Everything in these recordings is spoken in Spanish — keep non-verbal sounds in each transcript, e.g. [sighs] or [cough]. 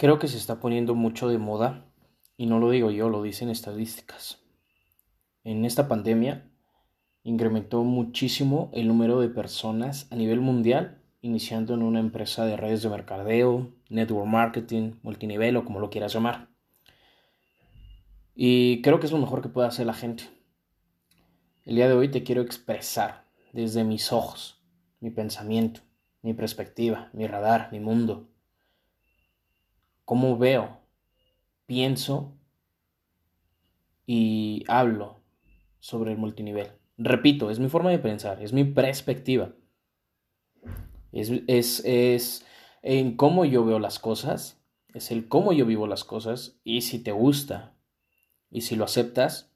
Creo que se está poniendo mucho de moda, y no lo digo yo, lo dicen estadísticas. En esta pandemia incrementó muchísimo el número de personas a nivel mundial iniciando en una empresa de redes de mercadeo, network marketing, multinivel o como lo quieras llamar. Y creo que es lo mejor que puede hacer la gente. El día de hoy te quiero expresar desde mis ojos, mi pensamiento, mi perspectiva, mi radar, mi mundo, cómo veo, pienso y hablo sobre el multinivel. Repito, es mi forma de pensar, es mi perspectiva. Es, es, es en cómo yo veo las cosas, es el cómo yo vivo las cosas y si te gusta y si lo aceptas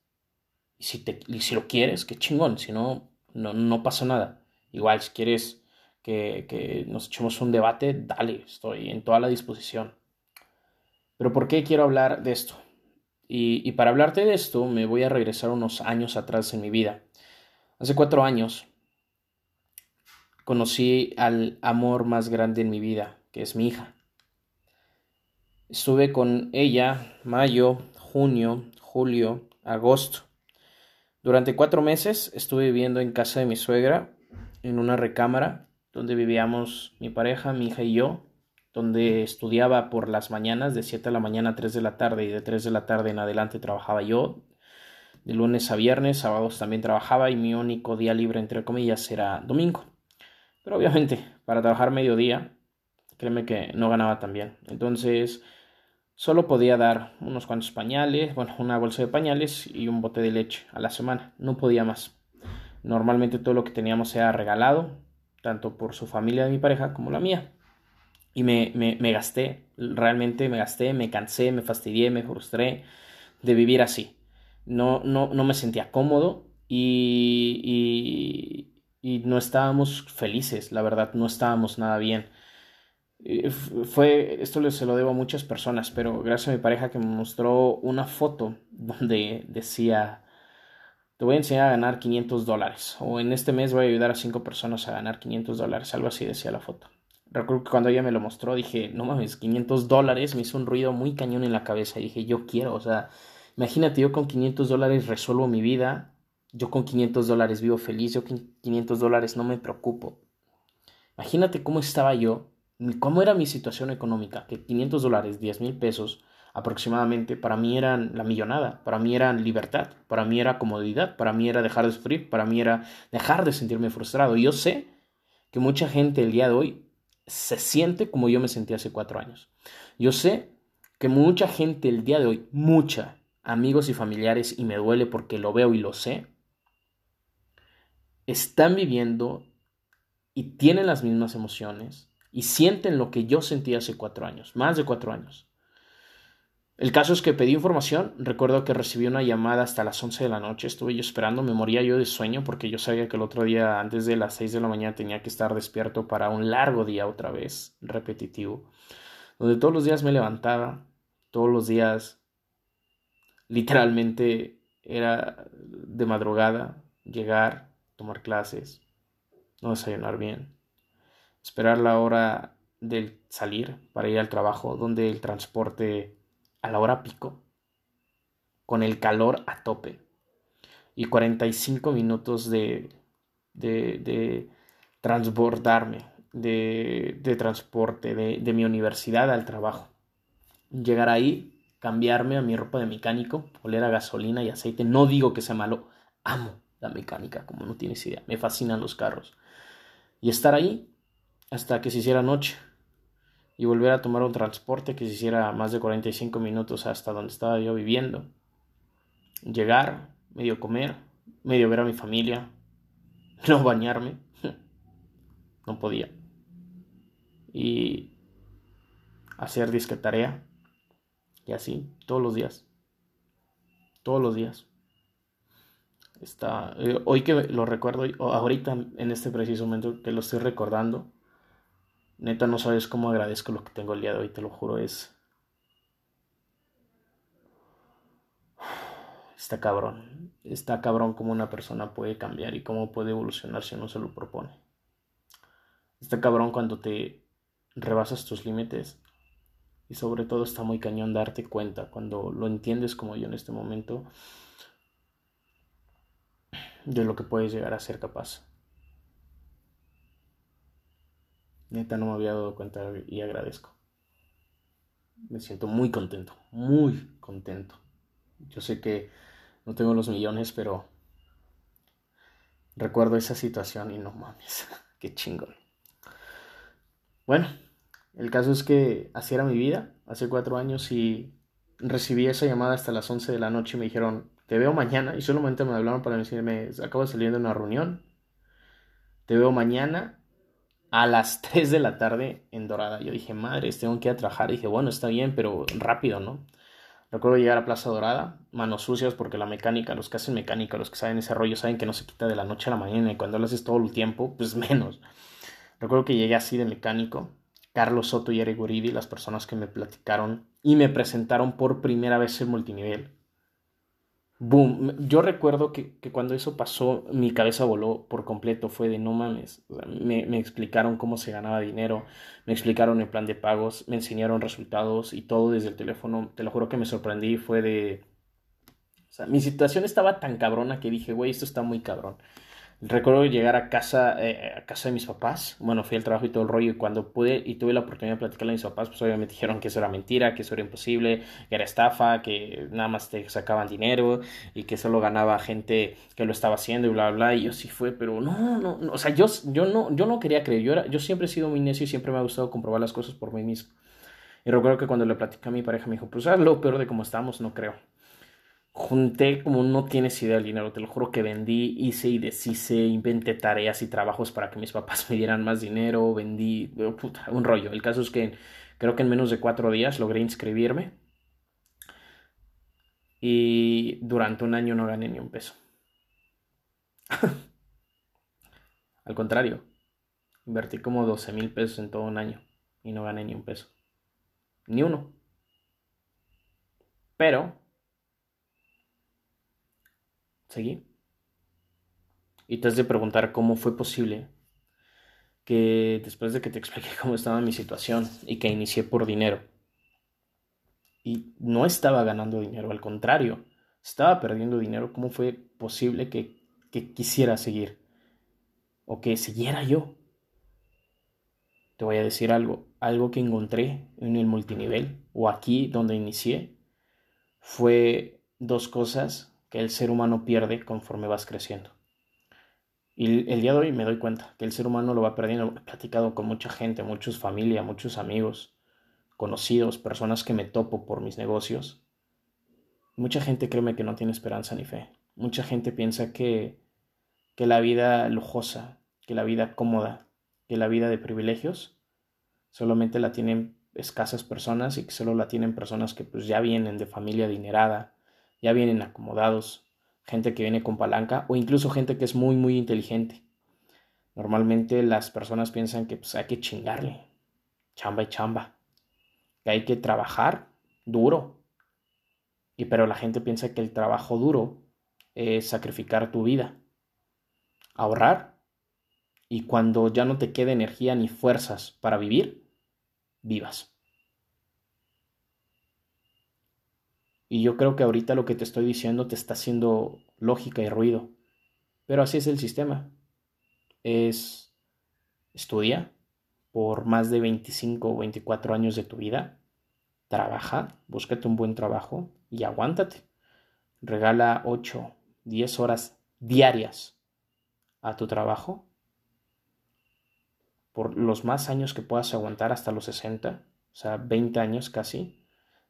y si, te, y si lo quieres, qué chingón, si no, no, no pasa nada. Igual si quieres que, que nos echemos un debate, dale, estoy en toda la disposición. Pero ¿por qué quiero hablar de esto? Y, para hablarte de esto me voy a regresar unos años atrás en mi vida. Hace cuatro años conocí al amor más grande en mi vida, que es mi hija. Estuve con ella mayo, junio, julio, agosto. Durante cuatro meses estuve viviendo en casa de mi suegra, en una recámara, donde vivíamos mi pareja, mi hija y yo, donde estudiaba por las mañanas de 7 de la mañana a 3 de la tarde y de 3 de la tarde en adelante trabajaba yo. De lunes a viernes, sábados también trabajaba y mi único día libre, entre comillas, era domingo. Pero obviamente, para trabajar mediodía, créeme que no ganaba tan bien. Entonces, solo podía dar unos cuantos pañales, bueno, una bolsa de pañales y un bote de leche a la semana. No podía más. Normalmente todo lo que teníamos era regalado, tanto por su familia de mi pareja como la mía. Y me, me, gasté, realmente me gasté, me cansé, me fastidié, me frustré de vivir así. No, no, no me sentía cómodo y, y, y, no estábamos felices, la verdad, no estábamos nada bien. Fue, esto se lo debo a muchas personas, pero gracias a mi pareja que me mostró una foto donde decía, te voy a enseñar a ganar 500 dólares, o en este mes voy a ayudar a cinco personas a ganar 500 dólares, algo así decía la foto recuerdo que cuando ella me lo mostró dije, no mames, 500 dólares, me hizo un ruido muy cañón en la cabeza. Y dije, yo quiero, o sea, imagínate, yo con 500 dólares resuelvo mi vida, yo con 500 dólares vivo feliz, yo con 500 dólares no me preocupo. Imagínate cómo estaba yo, cómo era mi situación económica, que 500 dólares, 10 mil pesos aproximadamente, para mí eran la millonada, para mí eran libertad, para mí era comodidad, para mí era dejar de sufrir, para mí era dejar de sentirme frustrado. Y yo sé que mucha gente el día de hoy se siente como yo me sentí hace cuatro años. Yo sé que mucha gente el día de hoy, mucha, amigos y familiares, y me duele porque lo veo y lo sé, están viviendo y tienen las mismas emociones y sienten lo que yo sentí hace cuatro años, más de cuatro años. El caso es que pedí información, recuerdo que recibí una llamada hasta las 11 de la noche, estuve yo esperando, me moría yo de sueño porque yo sabía que el otro día antes de las 6 de la mañana tenía que estar despierto para un largo día otra vez, repetitivo, donde todos los días me levantaba, todos los días literalmente era de madrugada, llegar, tomar clases, no desayunar bien, esperar la hora del salir para ir al trabajo, donde el transporte a la hora pico, con el calor a tope y 45 minutos de, de, transbordarme, de, de transporte, de, de mi universidad al trabajo. Llegar ahí, cambiarme a mi ropa de mecánico, oler a gasolina y aceite. No digo que sea malo, amo la mecánica, como no tienes idea. Me fascinan los carros. Y estar ahí hasta que se hiciera noche y volver a tomar un transporte que se hiciera más de 45 minutos hasta donde estaba yo viviendo. Llegar, medio comer, medio ver a mi familia, [laughs] no bañarme, [laughs] no podía. Y hacer disque tarea, y así, todos los días. Todos los días. Está, eh, hoy que lo recuerdo, ahorita en este preciso momento que lo estoy recordando, Neta, no sabes cómo agradezco lo que tengo el día de hoy, te lo juro, es... Está cabrón. Está cabrón cómo una persona puede cambiar y cómo puede evolucionar si uno se lo propone. Está cabrón cuando te rebasas tus límites Y sobre todo está muy cañón darte cuenta cuando lo entiendes como yo en este momento de lo que puedes llegar a ser capaz. Neta no me había dado cuenta y agradezco. Me siento muy contento, muy contento. Yo sé que no tengo los millones, pero recuerdo esa situación y no mames, [laughs] qué chingón. Bueno, el caso es que así era mi vida, hace cuatro años y recibí esa llamada hasta las 11 de la noche y me dijeron, te veo mañana y solamente me hablaron para decirme, acabo de salir de una reunión, te veo mañana a las [laughs] 3 de la tarde en Dorada. Yo dije, madre, tengo que ir a trabajar. Y dije, bueno, está bien, pero rápido, ¿no? Recuerdo llegar a Plaza Dorada, manos sucias porque la mecánica, los que hacen mecánica, los que saben ese rollo, saben que no se quita de la noche a la mañana y cuando lo haces todo el tiempo, pues [laughs] menos. Recuerdo que llegué así de mecánico, Carlos Soto y Eric Guridi, las personas que me platicaron y me presentaron por primera vez el multinivel boom. Yo recuerdo que, cuando eso pasó, mi cabeza voló por completo. Fue de no mames. me, me, explicaron cómo se ganaba dinero, me explicaron el plan de pagos, me enseñaron resultados y todo desde el teléfono. Te lo juro que me sorprendí. Fue de. O sea, mi situación estaba tan cabrona que dije, güey, esto está muy cabrón. Recuerdo llegar a casa, eh, a casa de mis papás. Bueno, fui al trabajo y todo el rollo. Y cuando pude y tuve la oportunidad de platicarle a mis papás, pues obviamente dijeron que eso era mentira, que eso era imposible, que era estafa, que nada más te sacaban dinero y que solo ganaba gente que lo estaba haciendo y bla, bla, bla. Y yo sí fue, pero no, no, no. O sea, yo, yo, no, yo no quería creer. Yo, era, yo siempre he sido muy necio y siempre me ha gustado comprobar las cosas por mí mismo. Y recuerdo que cuando le platicé a mi pareja me dijo, pues es lo peor de cómo estamos, no creo junté como no tienes idea del dinero, te lo juro que vendí, hice y deshice, inventé tareas y trabajos para que mis papás [laughs] me dieran más dinero, vendí, oh, un rollo. El caso es que creo que en menos de cuatro días logré inscribirme y durante un año no gané ni un peso. [laughs] Al contrario, invertí como 12 mil pesos en todo un año y no gané ni un peso. Ni uno. Pero Seguí. Y te has de preguntar cómo fue posible que después de que te expliqué [laughs] cómo estaba mi situación y que inicié por dinero, y no estaba ganando dinero, al contrario, estaba perdiendo dinero, ¿cómo fue posible que, que quisiera seguir? O que siguiera yo. Te voy a decir algo, algo que encontré en el multinivel o aquí donde inicié fue dos cosas que el ser humano pierde conforme vas creciendo. Y el día de hoy me doy cuenta que el ser humano lo va perdiendo. He platicado con mucha gente, muchos familia, muchos amigos, conocidos, personas que me topo por mis negocios. Mucha gente créeme que no tiene esperanza ni fe. Mucha gente piensa que, que la vida lujosa, que la vida cómoda, que la vida de privilegios solamente la tienen escasas personas y que solo la tienen personas que pues ya vienen de familia adinerada, ya vienen acomodados, gente que viene con palanca o incluso gente que es muy, muy inteligente. Normalmente las personas piensan que pues, hay que chingarle, chamba y chamba, que hay que trabajar duro. Y pero la gente piensa que el trabajo duro es sacrificar tu vida, ahorrar y cuando ya no te quede energía ni fuerzas para vivir, vivas. Y yo creo que ahorita lo que te estoy diciendo te está haciendo lógica y ruido. Pero así es el sistema. Es estudia por más de 25 o 24 años de tu vida. Trabaja, búscate un buen trabajo y aguántate. Regala 8, 10 horas diarias a tu trabajo por los más años que puedas aguantar hasta los 60, o sea, 20 años casi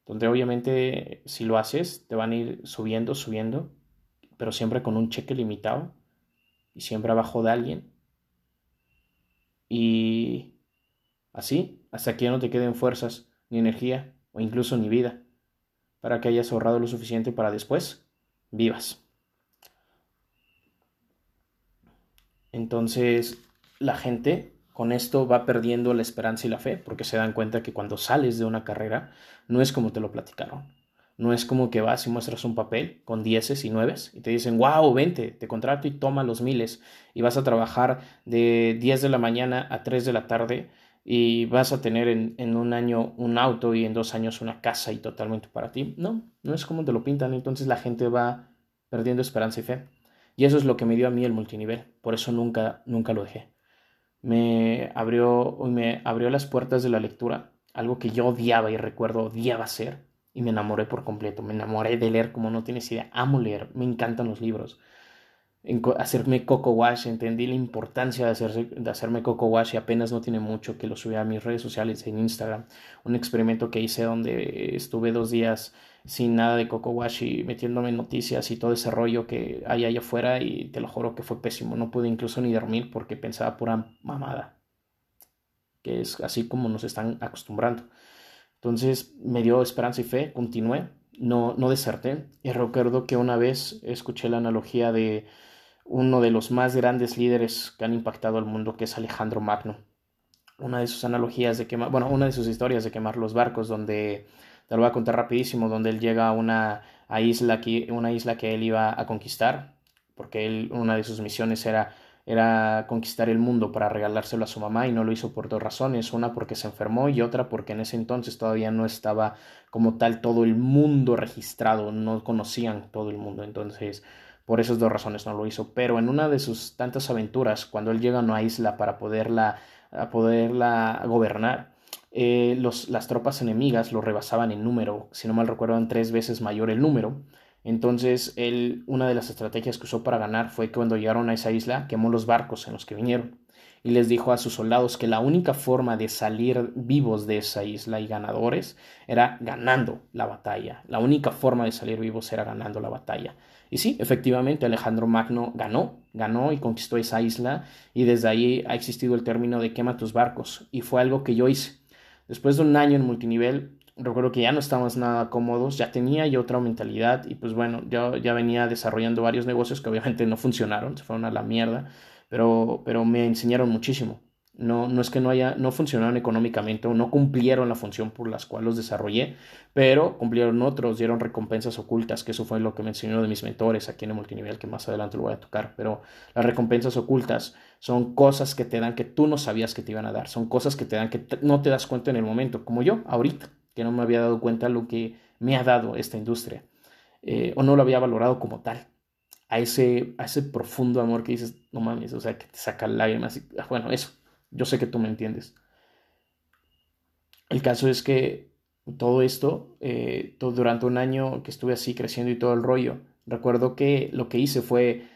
donde obviamente si lo haces te van a ir subiendo, subiendo, pero siempre con un cheque limitado y siempre abajo de alguien. Y así, hasta que ya no te queden fuerzas, ni energía o incluso ni vida, para que hayas ahorrado lo suficiente para después vivas. Entonces, la gente con esto va perdiendo la esperanza y la fe, porque se dan cuenta que cuando sales de una carrera no es como te lo platicaron. No es como que vas y muestras un papel con dieces y nueves y te dicen, wow, vente, te contrato y toma los miles y vas a trabajar de 10 de la mañana a 3 de la tarde y vas a tener en, en, un año un auto y en dos años una casa y totalmente para ti. No, no es como te lo pintan, entonces la gente va perdiendo esperanza y fe. Y eso es lo que me dio a mí el multinivel, por eso nunca, nunca lo dejé. Me abrió, me abrió las puertas de la lectura, algo que yo odiaba y recuerdo odiaba hacer, y me enamoré por completo, me enamoré de leer como no tienes idea, amo leer, me encantan los libros hacerme coco wash, entendí la importancia de, hacerse, de hacerme coco wash y apenas no tiene mucho que lo subí a mis redes sociales en Instagram. Un experimento que hice donde estuve dos días sin nada de coco wash y metiéndome noticias y todo ese rollo que hay allá afuera y te lo juro que fue pésimo. No pude incluso ni dormir porque pensaba pura mamada, que es así como nos están acostumbrando. Entonces me dio esperanza y fe, continué, no, no deserté y recuerdo que una vez escuché la analogía de uno de los más grandes líderes que han impactado al mundo, que es Alejandro Magno. Una de sus analogías de quemar, bueno, una de sus historias de quemar los barcos, donde, te lo voy a contar rapidísimo, donde él llega a una isla, que, una isla que él iba a conquistar, porque él, una de sus misiones era, era conquistar el mundo para regalárselo a su mamá y no lo hizo por dos razones, una porque se enfermó y otra porque en ese entonces todavía no estaba como tal todo el mundo registrado, no conocían todo el mundo, entonces por esas dos razones no lo hizo. Pero en una de sus tantas aventuras, cuando él llega a una isla para poderla, poderla gobernar, eh, los, las tropas enemigas lo rebasaban en número, si no mal recuerdo, tres veces mayor el número. Entonces, él, una de las estrategias que usó para ganar fue que cuando llegaron a esa isla, quemó los barcos en los que vinieron y les dijo a sus soldados que la única forma de salir vivos de esa isla y ganadores era ganando la batalla. La única forma de salir vivos era ganando la batalla. Y sí, efectivamente, Alejandro Magno ganó, ganó y conquistó esa isla y desde ahí ha existido el término de quema tus barcos y fue algo que yo hice. Después de un año en multinivel, recuerdo que ya no estábamos nada cómodos, ya tenía yo otra mentalidad y pues bueno, yo ya venía desarrollando varios negocios que obviamente no funcionaron, se fueron a la mierda pero, pero me enseñaron muchísimo. No, no es que no haya, no funcionaron económicamente o no cumplieron la función por las cuales los desarrollé, pero cumplieron otros, dieron recompensas ocultas, que eso fue lo que me enseñó de mis mentores aquí en el multinivel, que más adelante lo voy a tocar. Pero las recompensas ocultas son cosas que te dan que tú no sabías que te iban a dar, son cosas que te dan que no te das cuenta en el momento, como yo ahorita, que no me había dado cuenta lo que me ha dado esta industria, eh, o no lo había valorado como tal a ese, a ese profundo amor que dices, no mames, o sea, que te saca lágrimas. Y, ah, bueno, eso, yo sé que tú me entiendes. El caso es que todo esto, eh, todo, durante un año que estuve así creciendo y todo el rollo, recuerdo que lo que hice fue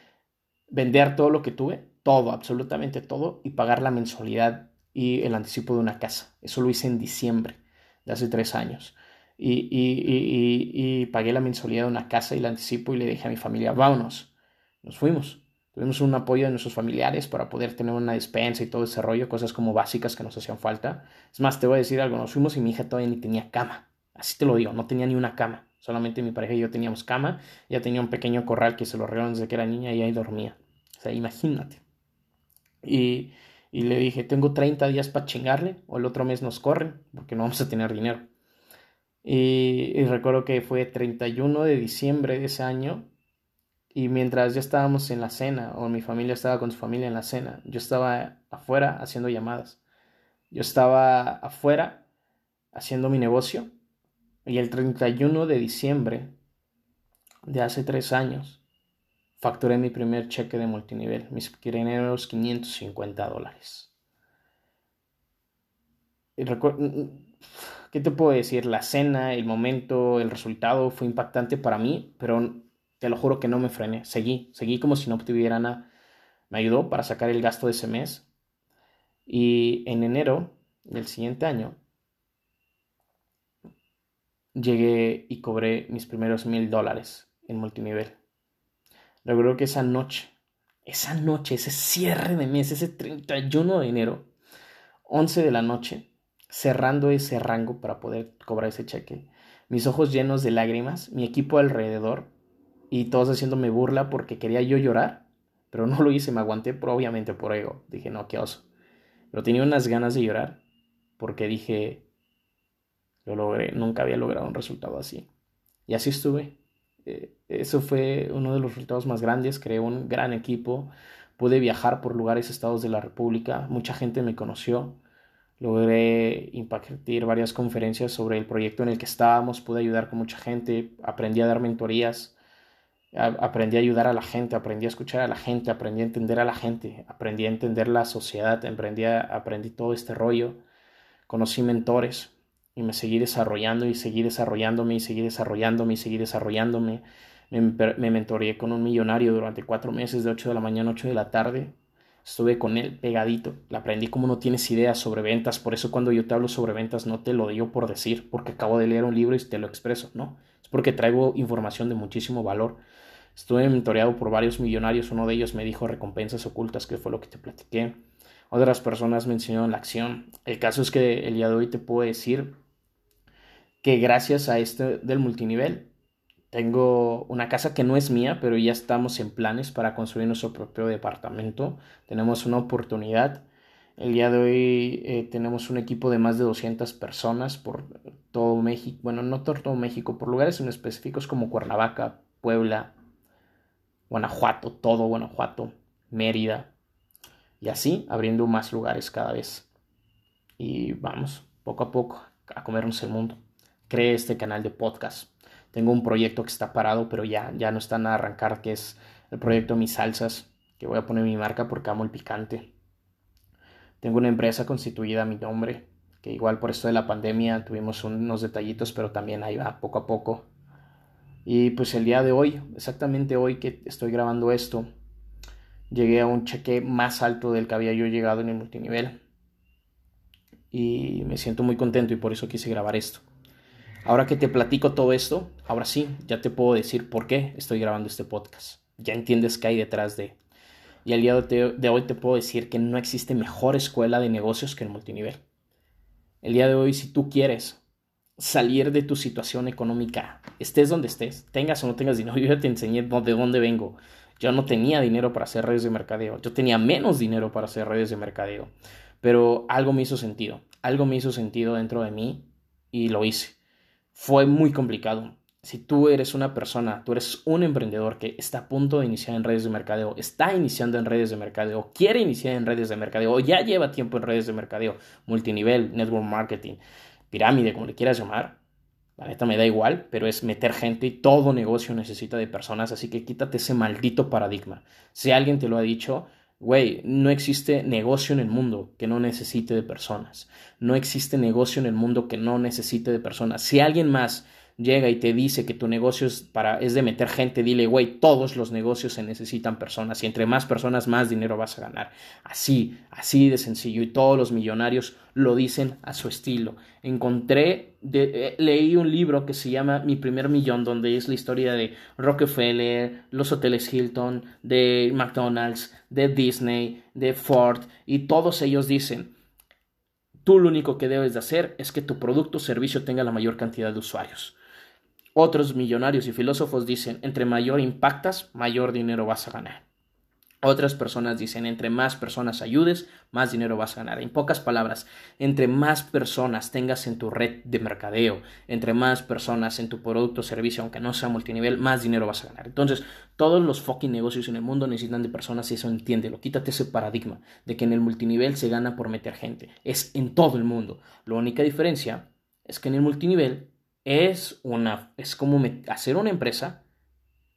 vender todo lo que tuve, todo, absolutamente todo, y pagar la mensualidad y el anticipo de una casa. Eso lo hice en diciembre de hace tres años y, y, y, pagué la mensualidad de una casa y la anticipo y le dije a mi familia, vámonos. Nos fuimos. Tuvimos un apoyo de nuestros familiares para poder tener una despensa y todo ese rollo, cosas como básicas que nos hacían falta. Es más, te voy a decir algo, nos fuimos y mi hija todavía ni tenía cama. Así te lo digo, no tenía ni una cama. Solamente mi pareja y yo teníamos cama. Ya tenía un pequeño corral que se lo regalaron desde que era niña y ahí dormía. O sea, imagínate. Y, y le dije, tengo 30 días para chingarle o el otro mes nos corren porque no vamos a tener dinero. Y, recuerdo que fue 31 de diciembre de ese año y mientras ya estábamos en la cena o mi familia estaba con su familia en la cena, yo estaba afuera haciendo llamadas. Yo estaba afuera haciendo mi negocio y el 31 de diciembre de hace tres años facturé mi primer cheque de multinivel, mis primeros 550 dólares. ¿qué te puedo decir? La cena, el momento, el resultado fue impactante para mí, pero te lo juro que no me frené. Seguí, seguí como si no tuviera nada. Me ayudó para sacar el gasto de ese mes. Y en enero del siguiente año llegué y cobré mis primeros mil dólares en multinivel. Recuerdo que esa noche, esa noche, ese cierre de mes, ese 31 de enero, 11 de la noche, cerrando ese rango para poder cobrar ese cheque. Mis ojos llenos de lágrimas, mi equipo alrededor y todos haciéndome burla porque quería yo llorar, pero no lo hice, me aguanté por, obviamente por ego. Dije, no, qué oso. Pero tenía unas ganas de llorar porque dije, lo logré, nunca había logrado un resultado así. Y así estuve. Eh, eso fue uno de los resultados más grandes, creé un gran equipo, pude viajar por lugares, estados de la República, mucha gente me conoció logré impartir varias conferencias sobre el proyecto en el que estábamos, pude ayudar con mucha gente, aprendí a dar mentorías, aprendí a ayudar a la gente, aprendí a escuchar a la gente, aprendí a entender a la gente, aprendí a entender la sociedad, aprendí, aprendí todo este rollo, conocí mentores y me seguí desarrollando y seguí desarrollándome y seguí desarrollándome y seguí desarrollándome. Me, me mentoreé con un millonario durante cuatro meses de 8 de la mañana a 8 de la tarde. Estuve con él pegadito, le aprendí como no tienes idea sobre ventas, por eso cuando yo te hablo sobre ventas no te lo digo por decir, porque acabo de leer un libro y te lo expreso, no, es porque traigo información de muchísimo valor. Estuve mentoreado por varios millonarios, uno de ellos me dijo recompensas ocultas, que fue lo que te platiqué. Otras personas me enseñaron la acción. El caso es que el día de hoy te puedo decir que gracias a este del multinivel tengo una casa que no es mía, pero ya estamos en planes para construir nuestro propio departamento. Tenemos una oportunidad. El día de hoy eh, tenemos un equipo de más de 200 personas por todo México. Bueno, no por todo México, por lugares en específicos como Cuernavaca, Puebla, Guanajuato, todo Guanajuato, Mérida. Y así abriendo más lugares cada vez. Y vamos, poco a poco, a comernos el mundo. Cree este canal de podcast tengo un proyecto que está parado, pero ya, ya no están a arrancar, que es el proyecto Mis Salsas, que voy a poner mi marca porque amo el picante. Tengo una empresa constituida a mi nombre, que igual por esto de la pandemia tuvimos unos detallitos, pero también ahí va poco a poco. Y pues el día de hoy, exactamente hoy que estoy grabando esto, llegué a un cheque más alto del que había yo llegado en el multinivel. Y me siento muy contento y por eso quise grabar esto. Ahora que te platico todo esto, ahora sí, ya te puedo decir por qué estoy grabando este podcast. Ya entiendes qué hay detrás de. Y al día de hoy te puedo decir que no existe mejor escuela de negocios que el multinivel. El día de hoy, si tú quieres salir de tu situación económica, estés donde estés, tengas o no tengas dinero, [laughs] yo ya te enseñé de dónde vengo. Yo no tenía dinero para hacer redes de mercadeo, yo tenía menos dinero para hacer redes de mercadeo, pero algo me hizo sentido, algo me hizo sentido dentro de mí y lo hice fue muy complicado. Si tú eres una persona, tú eres un emprendedor que está a punto de iniciar en redes de mercadeo, está iniciando en redes de mercadeo, quiere iniciar en redes de mercadeo o ya lleva tiempo en redes de mercadeo, multinivel, network marketing, pirámide, como le quieras llamar, la neta me da igual, pero es meter gente y todo negocio necesita de personas, así que quítate ese maldito paradigma. Si alguien te lo ha dicho, Güey, no existe negocio en el mundo que no necesite de personas. No existe negocio en el mundo que no necesite de personas. Si alguien más llega y te dice que tu negocio es, para, es de meter gente, dile, güey, todos los negocios se necesitan personas y entre más personas más dinero vas a ganar. Así, así de sencillo y todos los millonarios lo dicen a su estilo. Encontré, eh, leí un libro que se llama Mi primer millón, donde es la historia de Rockefeller, los hoteles Hilton, de McDonald's, de Disney, de Ford y todos ellos dicen, Tú lo único que debes de hacer es que tu producto o servicio tenga la mayor cantidad de usuarios. Otros millonarios y filósofos dicen, entre mayor impactas, mayor dinero vas a ganar. Otras personas dicen, entre más personas ayudes, más dinero vas a ganar. En pocas palabras, entre más personas tengas en tu red de mercadeo, entre más personas en tu producto o servicio, aunque no sea multinivel, más dinero vas a ganar. Entonces, todos los fucking negocios en el mundo necesitan de personas y eso entiéndelo. Quítate ese paradigma de que en el multinivel se gana por meter gente. Es en todo el mundo. La única diferencia es que en el multinivel es, una, es como hacer una empresa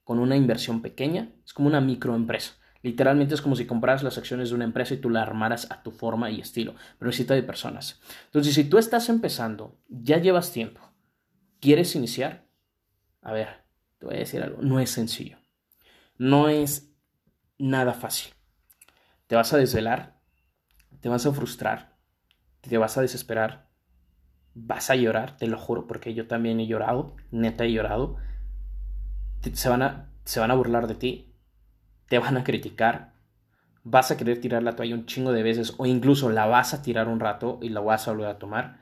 con una inversión pequeña, es como una microempresa. Literalmente es como si compraras las acciones de una empresa y tú la armaras a tu forma y estilo, pero necesita de personas. Entonces, si tú estás empezando, ya llevas tiempo, quieres iniciar, a ver, te voy a decir algo, no es sencillo, no es nada fácil. Te vas a desvelar, te vas a frustrar, te vas a desesperar, vas a llorar, te lo juro, porque yo también he llorado, neta he llorado. Se van a, se van a burlar de ti, te van a criticar, vas a querer tirar la toalla un chingo de veces o incluso la vas a tirar un rato y la vas a volver a tomar.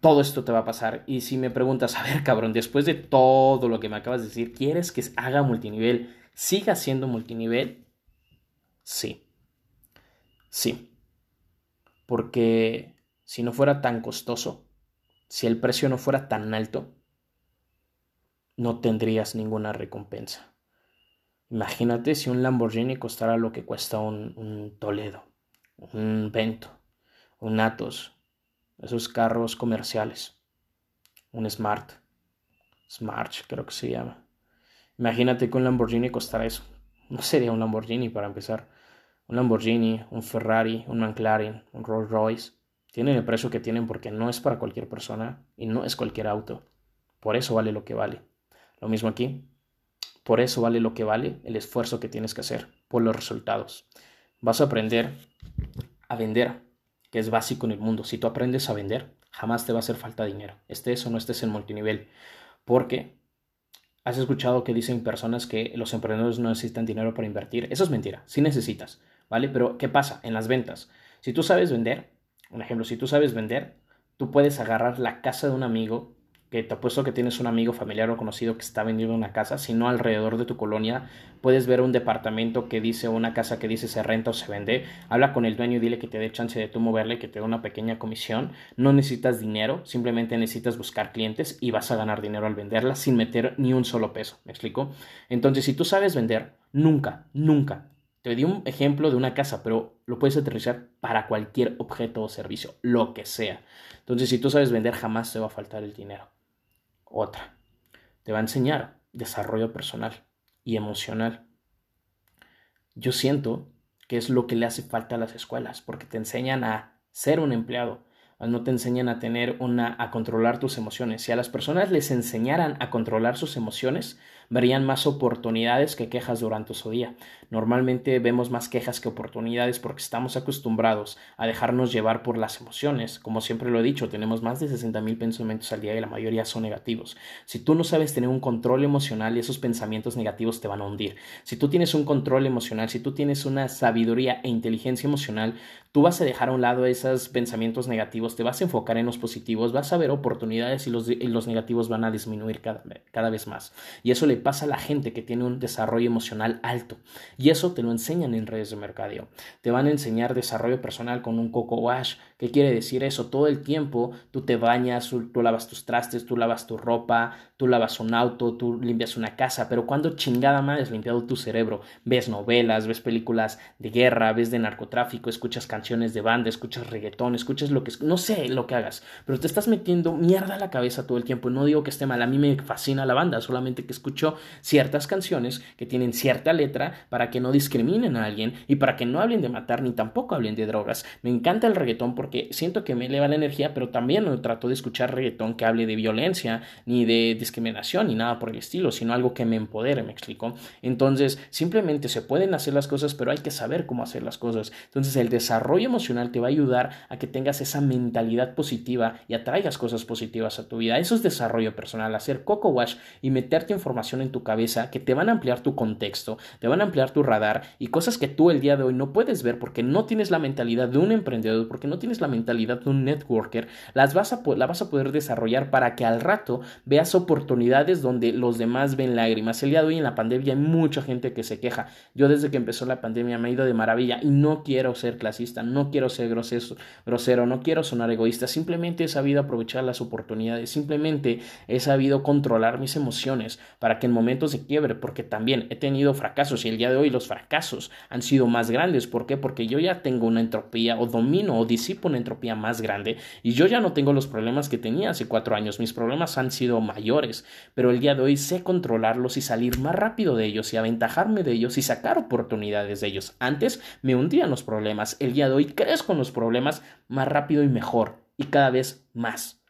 Todo esto te va a pasar. Y si me preguntas, [laughs] a ver, cabrón, después de todo lo que me acabas de decir, ¿quieres que haga multinivel? ¿Siga siendo multinivel? Sí. Sí. Porque si no fuera tan costoso, si el precio no fuera tan alto, no tendrías ninguna recompensa. Imagínate si un Lamborghini costara lo que cuesta un, Toledo, un Vento, un Atos, esos carros comerciales. Un Smart. Smart, creo que se llama. Imagínate que un Lamborghini costara eso. No sería un Lamborghini para empezar. Un Lamborghini, un Ferrari, un McLaren, un Rolls Royce. Tienen el precio que tienen porque no es para cualquier persona y no es cualquier auto. Por eso vale lo que vale. Lo mismo aquí. Por eso vale lo que vale el esfuerzo que tienes que hacer, por los resultados. Vas a aprender a vender, que es básico en el mundo. Si tú aprendes a vender, jamás te va a hacer falta dinero. Estés o no estés en multinivel. Porque has escuchado que dicen personas que los emprendedores no necesitan dinero para invertir. Eso es mentira. Sí necesitas, ¿vale? Pero ¿qué pasa en las ventas? Si tú sabes vender, un ejemplo, si tú sabes vender, tú puedes agarrar la casa de un amigo que te apuesto que tienes un amigo familiar o conocido que está vendiendo una casa, si no alrededor de tu colonia puedes ver un departamento que dice, una casa que dice se renta o se vende, habla con el dueño y dile que te dé chance de tú moverle, que te dé una pequeña comisión, no necesitas dinero, simplemente necesitas buscar clientes y vas a ganar dinero al venderla sin meter ni un solo peso, ¿me explico? Entonces, si tú sabes vender, nunca, nunca, te di un ejemplo de una casa, pero lo puedes aterrizar para cualquier objeto o servicio, lo que sea. Entonces, si tú sabes vender, jamás te va a faltar el dinero otra. Te va a enseñar desarrollo personal y emocional. Yo siento que es lo que le hace falta a las escuelas, porque te enseñan a ser un empleado, no te enseñan a tener una a controlar tus emociones. Si a las personas les enseñaran a controlar sus emociones, verían más oportunidades que quejas durante su día. Normalmente vemos más quejas que oportunidades porque estamos acostumbrados a dejarnos llevar por las emociones. Como siempre lo he dicho, tenemos más de 60 mil pensamientos al día y la mayoría son negativos. Si tú no sabes tener un control emocional, esos pensamientos negativos te van a hundir. Si tú tienes un control emocional, si tú tienes una sabiduría e inteligencia emocional, tú vas a dejar a un lado esos pensamientos negativos, te vas a enfocar en los positivos, vas a ver oportunidades y los, los negativos van a disminuir cada, cada vez más. Y eso le pasa a la gente que tiene un desarrollo emocional alto. Y eso te lo enseñan en redes de mercadeo. Te van a enseñar desarrollo personal con un coco wash. ¿Qué quiere decir eso? Todo el tiempo tú te bañas, tú lavas tus trastes, tú lavas tu ropa, tú lavas un auto, tú limpias una casa, pero cuando chingada más has limpiado tu cerebro, ves novelas, ves películas de guerra, ves de narcotráfico, escuchas canciones de banda, escuchas reggaetón, escuchas lo que no sé lo que hagas, pero te estás metiendo mierda a la cabeza todo el tiempo. No digo que esté mal, a mí me fascina la banda, solamente que escucho ciertas canciones que tienen cierta letra para que no discriminen a alguien y para que no hablen de matar ni tampoco hablen de drogas. Me encanta el reggaetón porque siento que me eleva la energía, pero también no trato de escuchar reggaetón que hable de violencia ni de discriminación ni nada por el estilo, sino algo que me empodere, me explico. Entonces, simplemente se pueden hacer las cosas, pero hay que saber cómo hacer las cosas. Entonces, el desarrollo emocional te va a ayudar a que tengas esa mentalidad positiva y atraigas cosas positivas a tu vida. Eso es desarrollo personal, hacer coco wash y meterte información en tu cabeza que te van a ampliar tu contexto, te van a ampliar tu radar y cosas que tú el día de hoy no puedes ver porque no tienes la mentalidad de un emprendedor, porque no tienes la mentalidad de un networker, las vas a, la vas a poder desarrollar para que al rato veas oportunidades donde los demás ven lágrimas. El día de hoy en la pandemia hay mucha gente que se queja. Yo desde que empezó la pandemia me he ido de maravilla y no quiero ser clasista, no quiero ser grosero, grosero no quiero sonar egoísta, simplemente he sabido aprovechar las oportunidades, simplemente he sabido controlar mis emociones para que en momentos de quiebre, porque también he tenido fracasos y el día de hoy los fracasos han sido más grandes. ¿Por qué? Porque yo ya tengo una entropía o domino o disipo una entropía más grande y yo ya no tengo los problemas que tenía hace cuatro años. Mis problemas han sido mayores, pero el día de hoy sé controlarlos y salir más rápido de ellos y aventajarme de ellos y sacar oportunidades de ellos. Antes me hundían los problemas, el día de hoy crezco con los problemas más rápido y mejor y cada vez más.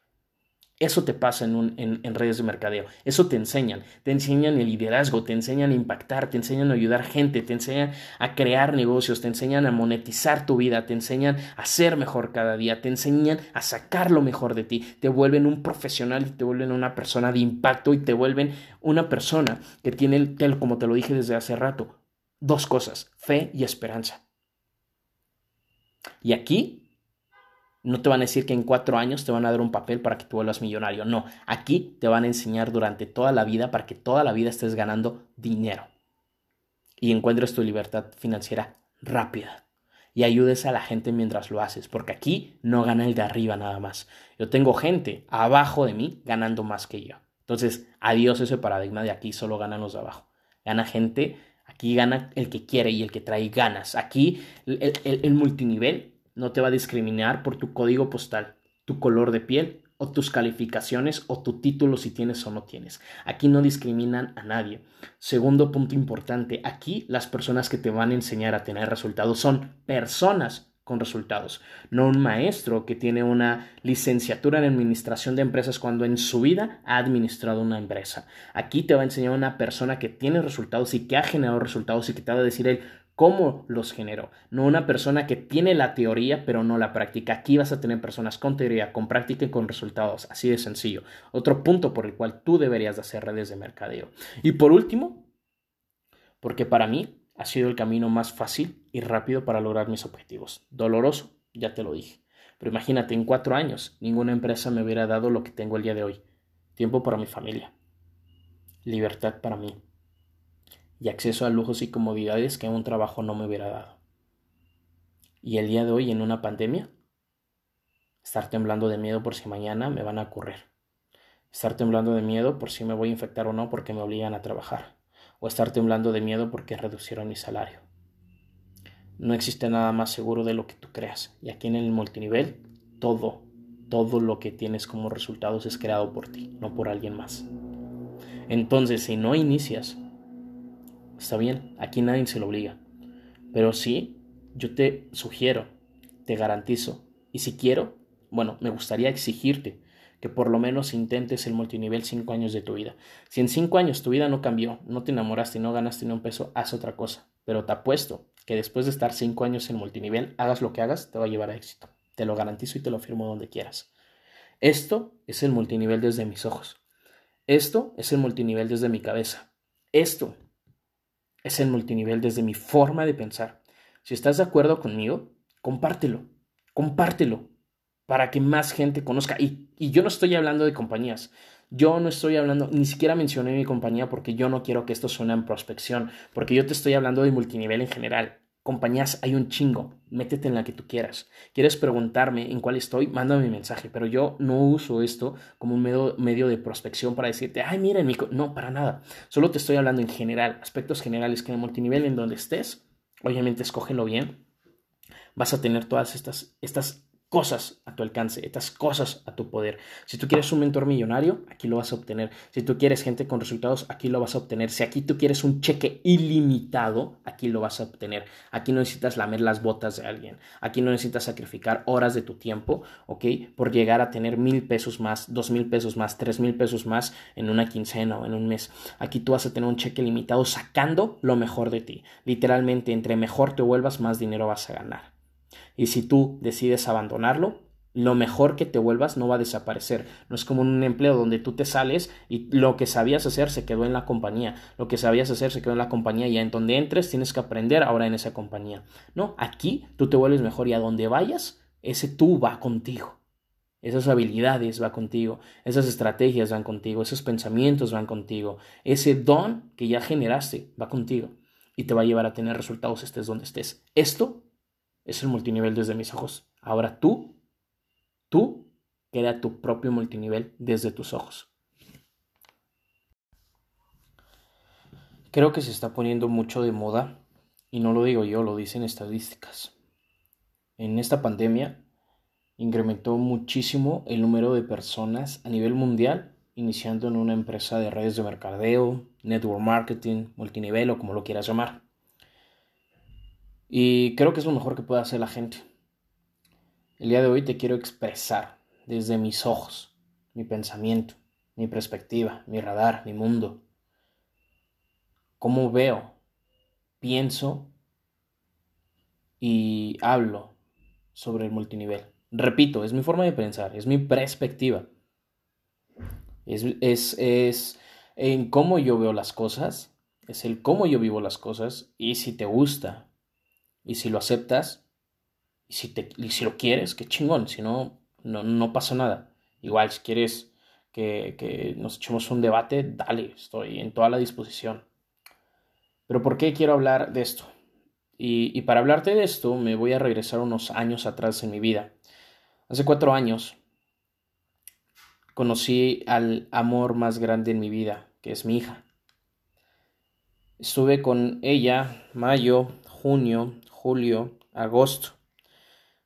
Eso te pasa en, redes de mercadeo. Eso te enseñan. Te enseñan el liderazgo, te enseñan a impactar, te enseñan a ayudar gente, te enseñan a crear negocios, te enseñan a monetizar tu vida, te enseñan a ser mejor cada día, te enseñan a sacar lo mejor de ti. Te vuelven un profesional y te vuelven una persona de impacto y te vuelven una persona que tiene, como te lo dije desde hace rato, dos cosas, fe y esperanza. Y aquí no te van a decir que en cuatro años te van a dar un papel para que tú vuelvas millonario. No, aquí te van a enseñar durante toda la vida para que toda la vida estés ganando dinero y encuentres tu libertad financiera rápida y ayudes a la gente mientras lo haces, porque aquí no gana el de arriba nada más. Yo tengo gente abajo de mí ganando más que yo. Entonces, adiós ese paradigma de aquí solo ganan los de abajo. Gana gente, aquí gana el que quiere y el que trae ganas. Aquí el, el multinivel no te va a discriminar por tu código postal. tu color de piel o tus calificaciones o tu título si tienes o no tienes. Aquí no discriminan a nadie. Segundo punto importante, aquí las personas que te van a enseñar a tener resultados son personas con resultados, no un maestro que tiene una licenciatura en administración de empresas cuando en su vida ha administrado una empresa. Aquí te va a enseñar una persona que tiene resultados y que ha generado resultados y que te va a decir él cómo los generó, no una persona que tiene la teoría pero no la práctica. Aquí vas a tener personas con teoría, con práctica y con resultados, así de sencillo. Otro punto por el cual tú deberías de hacer redes de mercadeo. Y por último, porque para mí ha sido el camino más fácil y rápido para lograr mis objetivos. Doloroso, ya te lo dije. Pero imagínate, en cuatro años ninguna empresa me hubiera dado lo que tengo el día de hoy. Tiempo para mi familia. Libertad para mí. Y acceso a lujos y comodidades que un trabajo no me hubiera dado. Y el día de hoy en una pandemia, estar temblando de miedo por si mañana me van a correr. Estar temblando de miedo por si me voy a infectar o no porque me obligan a trabajar o estar temblando de miedo porque reducieron mi salario. No existe nada más seguro de lo que tú creas. Y aquí en el multinivel, todo, todo lo que tienes como resultados es creado por ti, no por alguien más. Entonces, si no inicias, está bien, aquí nadie se lo obliga. Pero sí, yo te sugiero, te garantizo, y si quiero, bueno, me gustaría exigirte que por lo menos intentes el multinivel cinco años de tu vida. Si en cinco años tu vida no cambió, no te enamoraste no ganaste ni un peso, haz otra cosa. Pero te apuesto que después de estar cinco años en multinivel, hagas lo que hagas, te va a llevar a éxito. Te lo garantizo y te lo firmo donde quieras. Esto es el multinivel desde mis ojos. Esto es el multinivel desde mi cabeza. Esto es el multinivel desde mi forma de pensar. Si estás de acuerdo conmigo, compártelo. Compártelo para que más gente conozca. Y, yo no estoy hablando de compañías. Yo no estoy hablando, ni siquiera mencioné mi compañía porque yo no quiero que esto suene en prospección, porque yo te estoy hablando de multinivel en general. Compañías hay un chingo, métete en la que tú quieras. ¿Quieres preguntarme en cuál estoy? Mándame mi mensaje, pero yo no uso esto como un medio, medio de prospección para decirte, ay, mira, mi no, para nada. Solo te estoy hablando en general, aspectos generales que en el multinivel en donde estés, obviamente escógelo bien, vas a tener todas estas, estas cosas a tu alcance, estas cosas a tu poder. Si tú quieres un mentor millonario, aquí lo vas a obtener. Si tú quieres gente con resultados, aquí lo vas a obtener. Si aquí tú quieres un cheque ilimitado, aquí lo vas a obtener. Aquí no necesitas lamer las botas de alguien. Aquí no necesitas sacrificar horas de tu tiempo, ¿ok? Por llegar a tener mil pesos más, dos mil pesos más, tres mil pesos más en una quincena o en un mes. Aquí tú vas a tener un cheque limitado sacando lo mejor de ti. Literalmente, entre mejor te vuelvas, más dinero vas a ganar. Y si tú decides abandonarlo, lo mejor que te vuelvas no va a desaparecer. No es como un empleo donde tú te sales y lo que sabías hacer se quedó en la compañía. Lo que sabías hacer se quedó en la compañía y en donde entres tienes que aprender ahora en esa compañía. No, aquí tú te vuelves mejor y a donde vayas, ese tú va contigo. Esas habilidades va contigo, esas estrategias van contigo, esos pensamientos van contigo, ese don que ya generaste va contigo y te va a llevar a tener resultados estés donde estés. Esto es el multinivel desde mis ojos. Ahora tú, tú, crea tu propio multinivel desde tus ojos. Creo que se está poniendo mucho de moda, y no lo digo yo, lo dicen estadísticas. En esta pandemia incrementó muchísimo el número de personas a nivel mundial iniciando en una empresa de redes de mercadeo, network marketing, multinivel o como lo quieras llamar. Y creo que es lo mejor que puede hacer la gente. El día de hoy te quiero expresar desde mis ojos, mi pensamiento, mi perspectiva, mi radar, mi mundo. Cómo veo, pienso y hablo sobre el multinivel. Repito, es mi forma de pensar, es mi perspectiva. Es, es, es en cómo yo veo las cosas, es el cómo yo vivo las cosas y si te gusta y si lo aceptas, y si, te, si lo quieres, qué chingón. Si no, no, no pasa nada. Igual, si quieres que, que nos echemos un debate, dale, estoy en toda la disposición. Pero ¿por qué quiero hablar de esto? Y, y, para hablarte de esto me voy a regresar unos años atrás en mi vida. Hace cuatro años conocí al amor más grande en mi vida, que es mi hija. Estuve con ella mayo, junio, julio, agosto.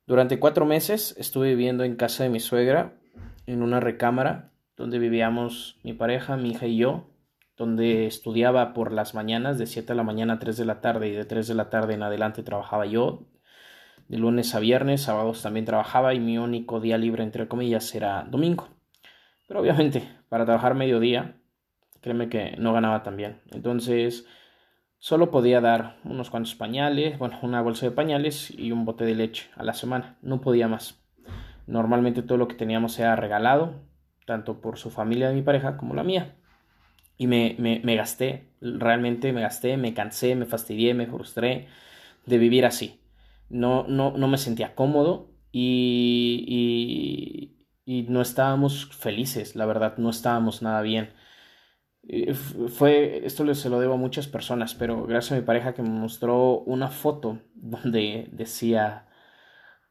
Durante cuatro meses estuve viviendo en casa de mi suegra, en una recámara, donde vivíamos mi pareja, mi hija y yo, donde estudiaba por las mañanas, de 7 de la mañana a 3 de la tarde, y de 3 de la tarde en adelante trabajaba yo, de lunes a viernes, sábados también trabajaba, y mi único día libre, entre comillas, era domingo. Pero obviamente, para trabajar mediodía, créeme que no ganaba tan bien. Entonces, solo podía dar unos cuantos pañales, bueno, una bolsa de pañales y un bote de leche a la semana. No podía más. Normalmente todo lo que teníamos era regalado, tanto por su familia de mi pareja como la mía. Y me, me, me gasté, realmente me gasté, me cansé, me fastidié, me frustré de vivir así. No, no, no me sentía cómodo y, y, y no estábamos felices, la verdad, no estábamos nada bien. Eh, fue, esto se lo debo a muchas personas, pero gracias a mi pareja que me mostró una foto donde decía,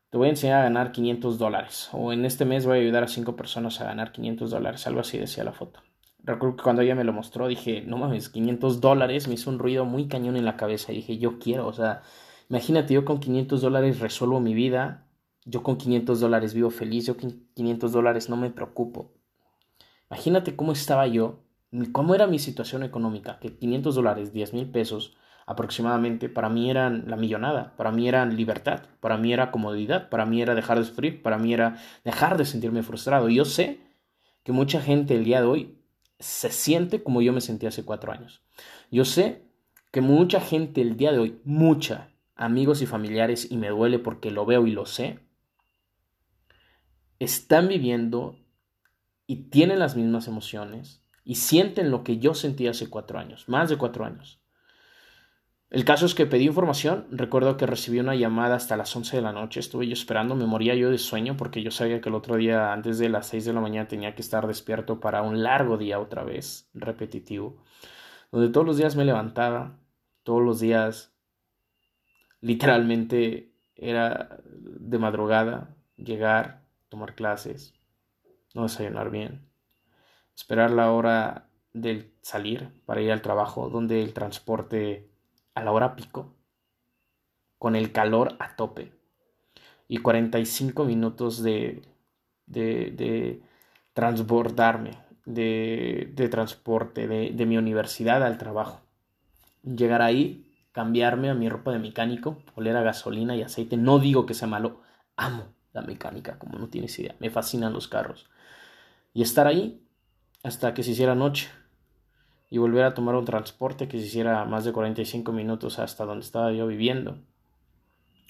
te voy a enseñar a ganar 500 dólares, o en este mes voy a ayudar a cinco personas a ganar 500 dólares, algo así decía la foto. Recuerdo que cuando ella me lo mostró dije, no mames, 500 dólares, me hizo un ruido muy cañón en la cabeza y dije, yo quiero, o sea, imagínate, yo con 500 dólares resuelvo mi vida, yo con 500 dólares vivo feliz, yo con 500 dólares no me preocupo. Imagínate cómo estaba yo cómo era mi situación económica, que 500 dólares, 10 mil pesos aproximadamente, para mí eran la millonada, para mí eran libertad, para mí era comodidad, para mí era dejar de sufrir, para mí era dejar de sentirme frustrado. Y yo sé que mucha gente el día de hoy se siente como yo me sentí hace cuatro años. Yo sé que mucha gente el día de hoy, mucha, amigos y familiares, y me duele porque lo veo y lo sé, están viviendo y tienen las mismas emociones, y sienten lo que yo sentí hace cuatro años, más de cuatro años. El caso es que pedí información, recuerdo que recibí una llamada hasta las 11 de la noche, estuve yo esperando, me moría yo de sueño porque yo sabía que el otro día antes de las 6 de la mañana tenía que estar despierto para un largo día otra vez, repetitivo, donde todos los días me levantaba, todos los días literalmente era de madrugada, llegar, tomar clases, no desayunar bien, esperar la hora del salir para ir al trabajo, donde el transporte a la hora pico, con el calor a tope, y 45 minutos de, de, transbordarme, de, de transporte, de, de mi universidad al trabajo. Llegar ahí, cambiarme a mi ropa de mecánico, oler a gasolina y aceite. No digo que sea malo, amo la mecánica, como no tienes idea. Me fascinan los carros. Y estar ahí hasta que se hiciera noche y volver a tomar un transporte que se hiciera más de 45 minutos hasta donde estaba yo viviendo.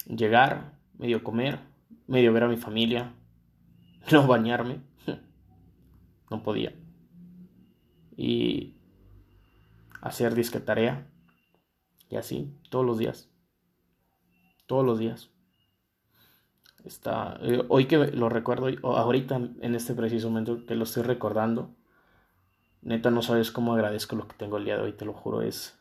Llegar, medio comer, medio ver a mi familia, [laughs] no bañarme, [laughs] no podía. Y hacer disque tarea. Y así, todos los días. Todos los días. Está, eh, hoy que lo recuerdo, ahorita en este preciso momento que lo estoy recordando, Neta, no sabes cómo agradezco lo que tengo el día hoy, te lo juro, es...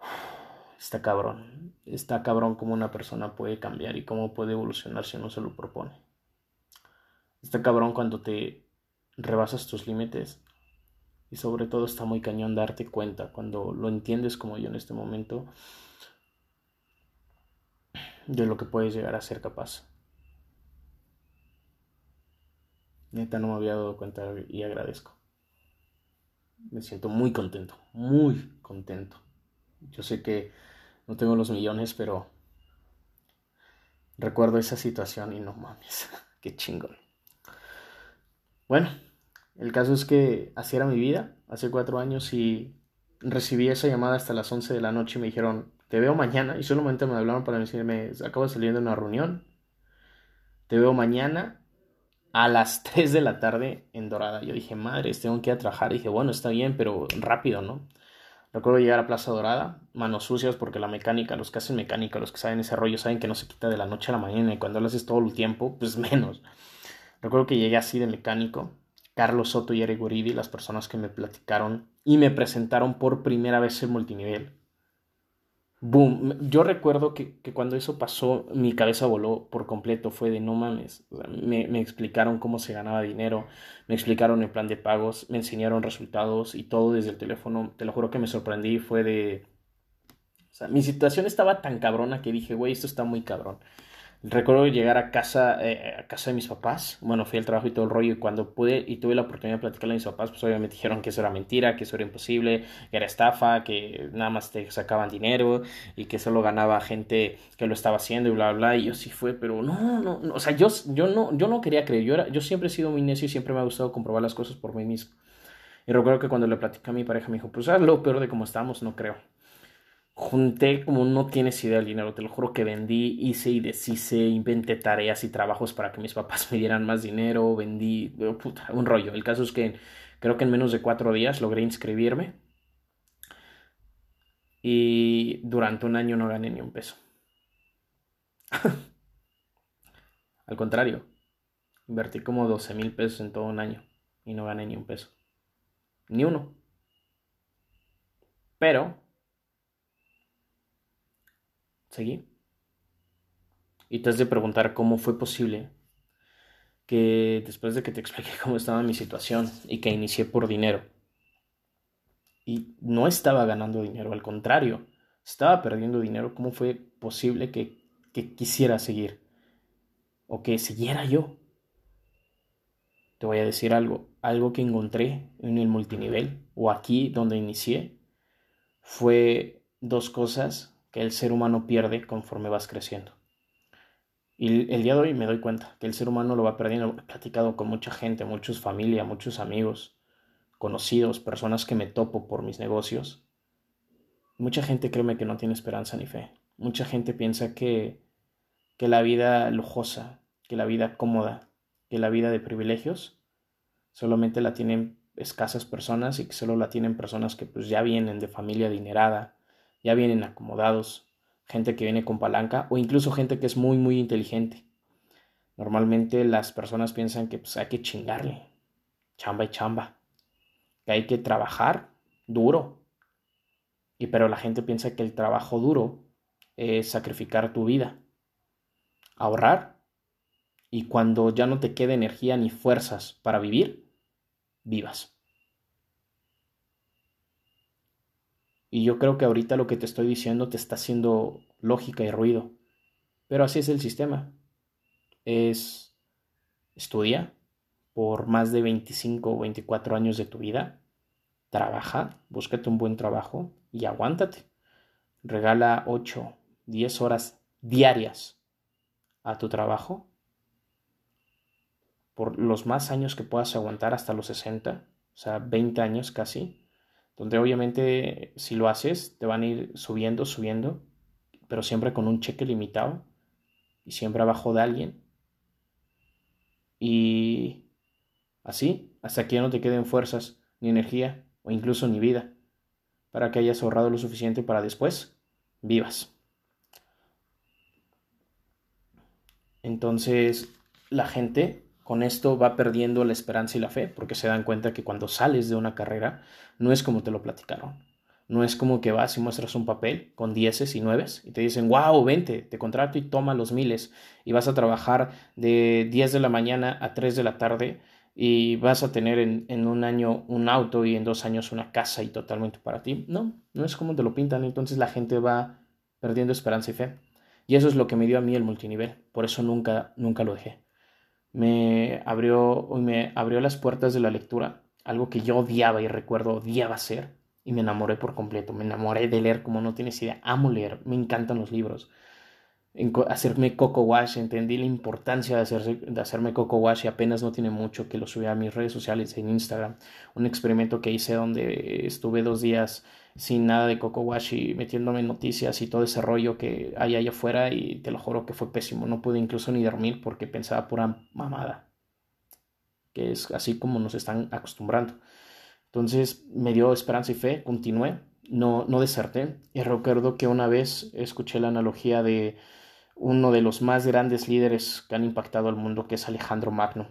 [sighs] Está cabrón. Está cabrón cómo una persona puede cambiar y cómo puede evolucionar si uno se lo propone. Está cabrón cuando te rebasas tus límites y sobre todo está muy cañón darte cuenta cuando lo entiendes como yo en este momento de lo que puedes llegar a ser capaz. Neta, no me había dado cuenta y agradezco. Me siento muy contento, muy contento. Yo sé que no tengo los millones, pero recuerdo esa situación y no mames, [laughs] qué chingón. Bueno, el caso es que así era mi vida, hace cuatro años y recibí esa llamada hasta las 11 de la noche y me dijeron, te veo mañana y solamente me hablaron para decirme, acabo de salir de una reunión, te veo mañana a las [laughs] 3 de la tarde en Dorada. Yo dije, madre, tengo que ir a trabajar. dije, bueno, está bien, pero rápido, ¿no? Recuerdo llegar a Plaza Dorada, manos sucias, porque la mecánica, los que hacen mecánica, los que saben ese rollo, saben que no se quita de la noche a la mañana y cuando lo haces todo el tiempo, pues [laughs] menos. Recuerdo que llegué así de mecánico. Carlos Soto y Eric Uribe, las personas que me platicaron y me presentaron por primera vez el multinivel boom. Yo recuerdo que, cuando eso pasó, mi cabeza voló por completo. Fue de no mames. me, me, explicaron cómo se ganaba dinero, me explicaron el plan de pagos, me enseñaron resultados y todo desde el teléfono. Te lo juro que me sorprendí. Fue de. sea, mi situación estaba tan cabrona que dije, güey, esto está muy cabrón. Recuerdo llegar a casa, eh, a casa de mis papás. Bueno, fui al trabajo y todo el rollo. Y cuando pude y tuve la oportunidad de platicarle a mis papás, pues obviamente dijeron que eso era mentira, que eso era imposible, que era estafa, que nada más te sacaban dinero y que solo ganaba gente que lo estaba haciendo y bla, bla, bla. Y yo sí fue, pero no, no, no. O sea, yo, yo, no, yo no quería creer. Yo, era, yo siempre he sido muy necio y siempre me ha gustado comprobar las cosas por mí mismo. Y recuerdo que cuando le platicé a mi pareja me dijo, pues es lo peor de cómo estamos, no creo junté como no tienes idea del dinero, te lo juro que vendí, hice y deshice, inventé tareas y trabajos para que mis papás [laughs] me dieran más dinero, vendí, puta, un rollo. El caso es que creo que en menos de cuatro días logré inscribirme y durante un año no gané ni un peso. [laughs] Al contrario, invertí como 12 mil pesos en todo un año y no gané ni un peso. Ni uno. Pero Seguí. Y te has de preguntar cómo fue posible que después de que te expliqué cómo estaba mi situación y que inicié por dinero, y no estaba ganando dinero, al contrario, estaba perdiendo dinero, ¿cómo fue posible que, que quisiera seguir? O que siguiera yo. Te voy a decir algo, algo que encontré en el multinivel o aquí donde inicié fue dos cosas que el ser humano pierde conforme vas creciendo. Y el día de hoy me doy cuenta que el ser humano lo va perdiendo. He platicado con mucha gente, muchos familia, muchos amigos, conocidos, personas que me topo por mis negocios. Mucha gente créeme que no tiene esperanza ni fe. Mucha gente piensa que, que la vida lujosa, que la vida cómoda, que la vida de privilegios solamente la tienen escasas personas y que solo la tienen personas que pues ya vienen de familia adinerada, ya vienen acomodados, gente que viene con palanca o incluso gente que es muy, muy inteligente. Normalmente las personas piensan que pues, hay que chingarle, chamba y chamba, que hay que trabajar duro. Y pero la gente piensa que el trabajo duro es sacrificar tu vida, ahorrar y cuando ya no te quede energía ni fuerzas para vivir, vivas. Y yo creo que ahorita lo que te estoy diciendo te está haciendo lógica y ruido. Pero así es el sistema. Es estudia por más de 25 o 24 años de tu vida. Trabaja, búscate un buen trabajo y aguántate. Regala 8, 10 horas diarias a tu trabajo por los más años que puedas aguantar hasta los 60, o sea, 20 años casi donde obviamente si lo haces te van a ir subiendo, subiendo, pero siempre con un cheque limitado y siempre abajo de alguien. Y así, hasta que ya no te queden fuerzas, ni energía o incluso ni vida, para que hayas ahorrado lo suficiente para después vivas. Entonces, la gente con esto va perdiendo la esperanza y la fe, porque se dan cuenta que cuando sales de una carrera no es como te lo platicaron. No es como que vas y muestras un papel con dieces y nueves y te dicen, wow, vente, te contrato y toma los miles y vas a trabajar de 10 de la mañana a 3 de la tarde y vas a tener en, en, un año un auto y en dos años una casa y totalmente para ti. No, no es como te lo pintan, entonces la gente va perdiendo esperanza y fe. Y eso es lo que me dio a mí el multinivel, por eso nunca, nunca lo dejé me abrió, me abrió las puertas de la lectura, algo que yo odiaba y recuerdo odiaba hacer, y me enamoré por completo, me enamoré de leer como no tienes idea, amo leer, me encantan los libros. hacerme coco wash, entendí la importancia de, de hacerme coco wash y apenas no tiene mucho que lo subí a mis redes sociales en Instagram. Un experimento que hice donde estuve dos días sin nada de Coco Wash y metiéndome en noticias y todo ese rollo que hay allá afuera y te lo juro que fue pésimo. No pude incluso ni dormir porque pensaba pura mamada. Que es así como nos están acostumbrando. Entonces me dio esperanza y fe, continué, no, no deserté. Y recuerdo que una vez escuché la analogía de uno de los más grandes líderes que han impactado al mundo, que es Alejandro Magno.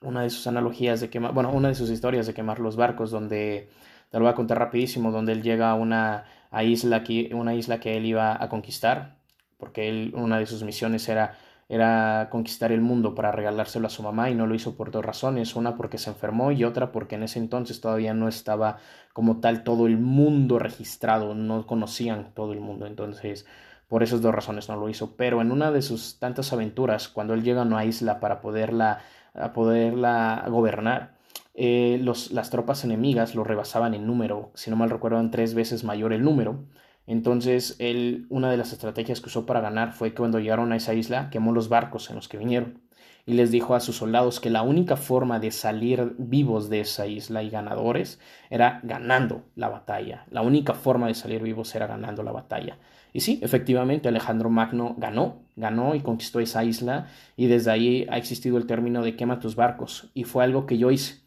Una de sus analogías de quemar, bueno, una de sus historias de quemar los barcos, donde te lo voy a contar rapidísimo, donde él llega a una isla, que, una isla que él iba a conquistar, porque él, una de sus misiones era era conquistar el mundo para regalárselo a su mamá y no lo hizo por dos razones, una porque se enfermó y otra porque en ese entonces todavía no estaba como tal todo el mundo registrado, no conocían todo el mundo, entonces por esas dos razones no lo hizo, pero en una de sus tantas aventuras, cuando él llega a una isla para poderla, poderla gobernar, eh, las tropas enemigas lo rebasaban en número, si no mal recuerdo, eran tres veces mayor el número, entonces, él, una de las estrategias que usó para ganar fue que cuando llegaron a esa isla, quemó los barcos en los que vinieron y les dijo a sus soldados que la única forma de salir vivos de esa isla y ganadores era ganando la batalla. La única forma de salir vivos era ganando la batalla. Y sí, efectivamente, Alejandro Magno ganó, ganó y conquistó esa isla y desde ahí ha existido el término de quema tus barcos y fue algo que yo hice.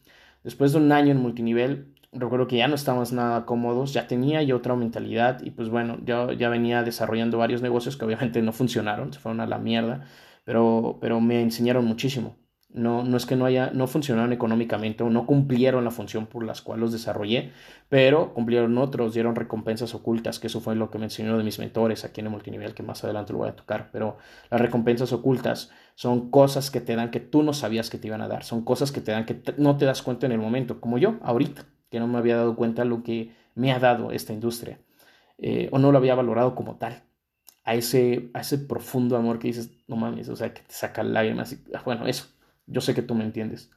Después de un año en multinivel, recuerdo que ya no estábamos nada cómodos, ya tenía yo otra mentalidad y pues bueno, yo ya venía desarrollando varios negocios que obviamente no funcionaron, se fueron a la mierda, pero, pero me enseñaron muchísimo. No, no es que no haya, no funcionaron económicamente o no cumplieron la función por las cuales los desarrollé, pero cumplieron otros, dieron recompensas ocultas, que eso fue lo que me enseñó de mis mentores aquí en el multinivel, que más adelante lo voy a tocar. Pero las recompensas ocultas son cosas que te dan que tú no sabías que te iban a dar, son cosas que te dan que no te das cuenta en el momento, como yo ahorita que no me había dado cuenta lo que me ha dado esta industria, eh, o no lo había valorado como tal, a ese, a ese profundo amor que dices, no mames, o sea, que te saca lágrimas, y, ah, bueno, eso, yo sé que tú me entiendes.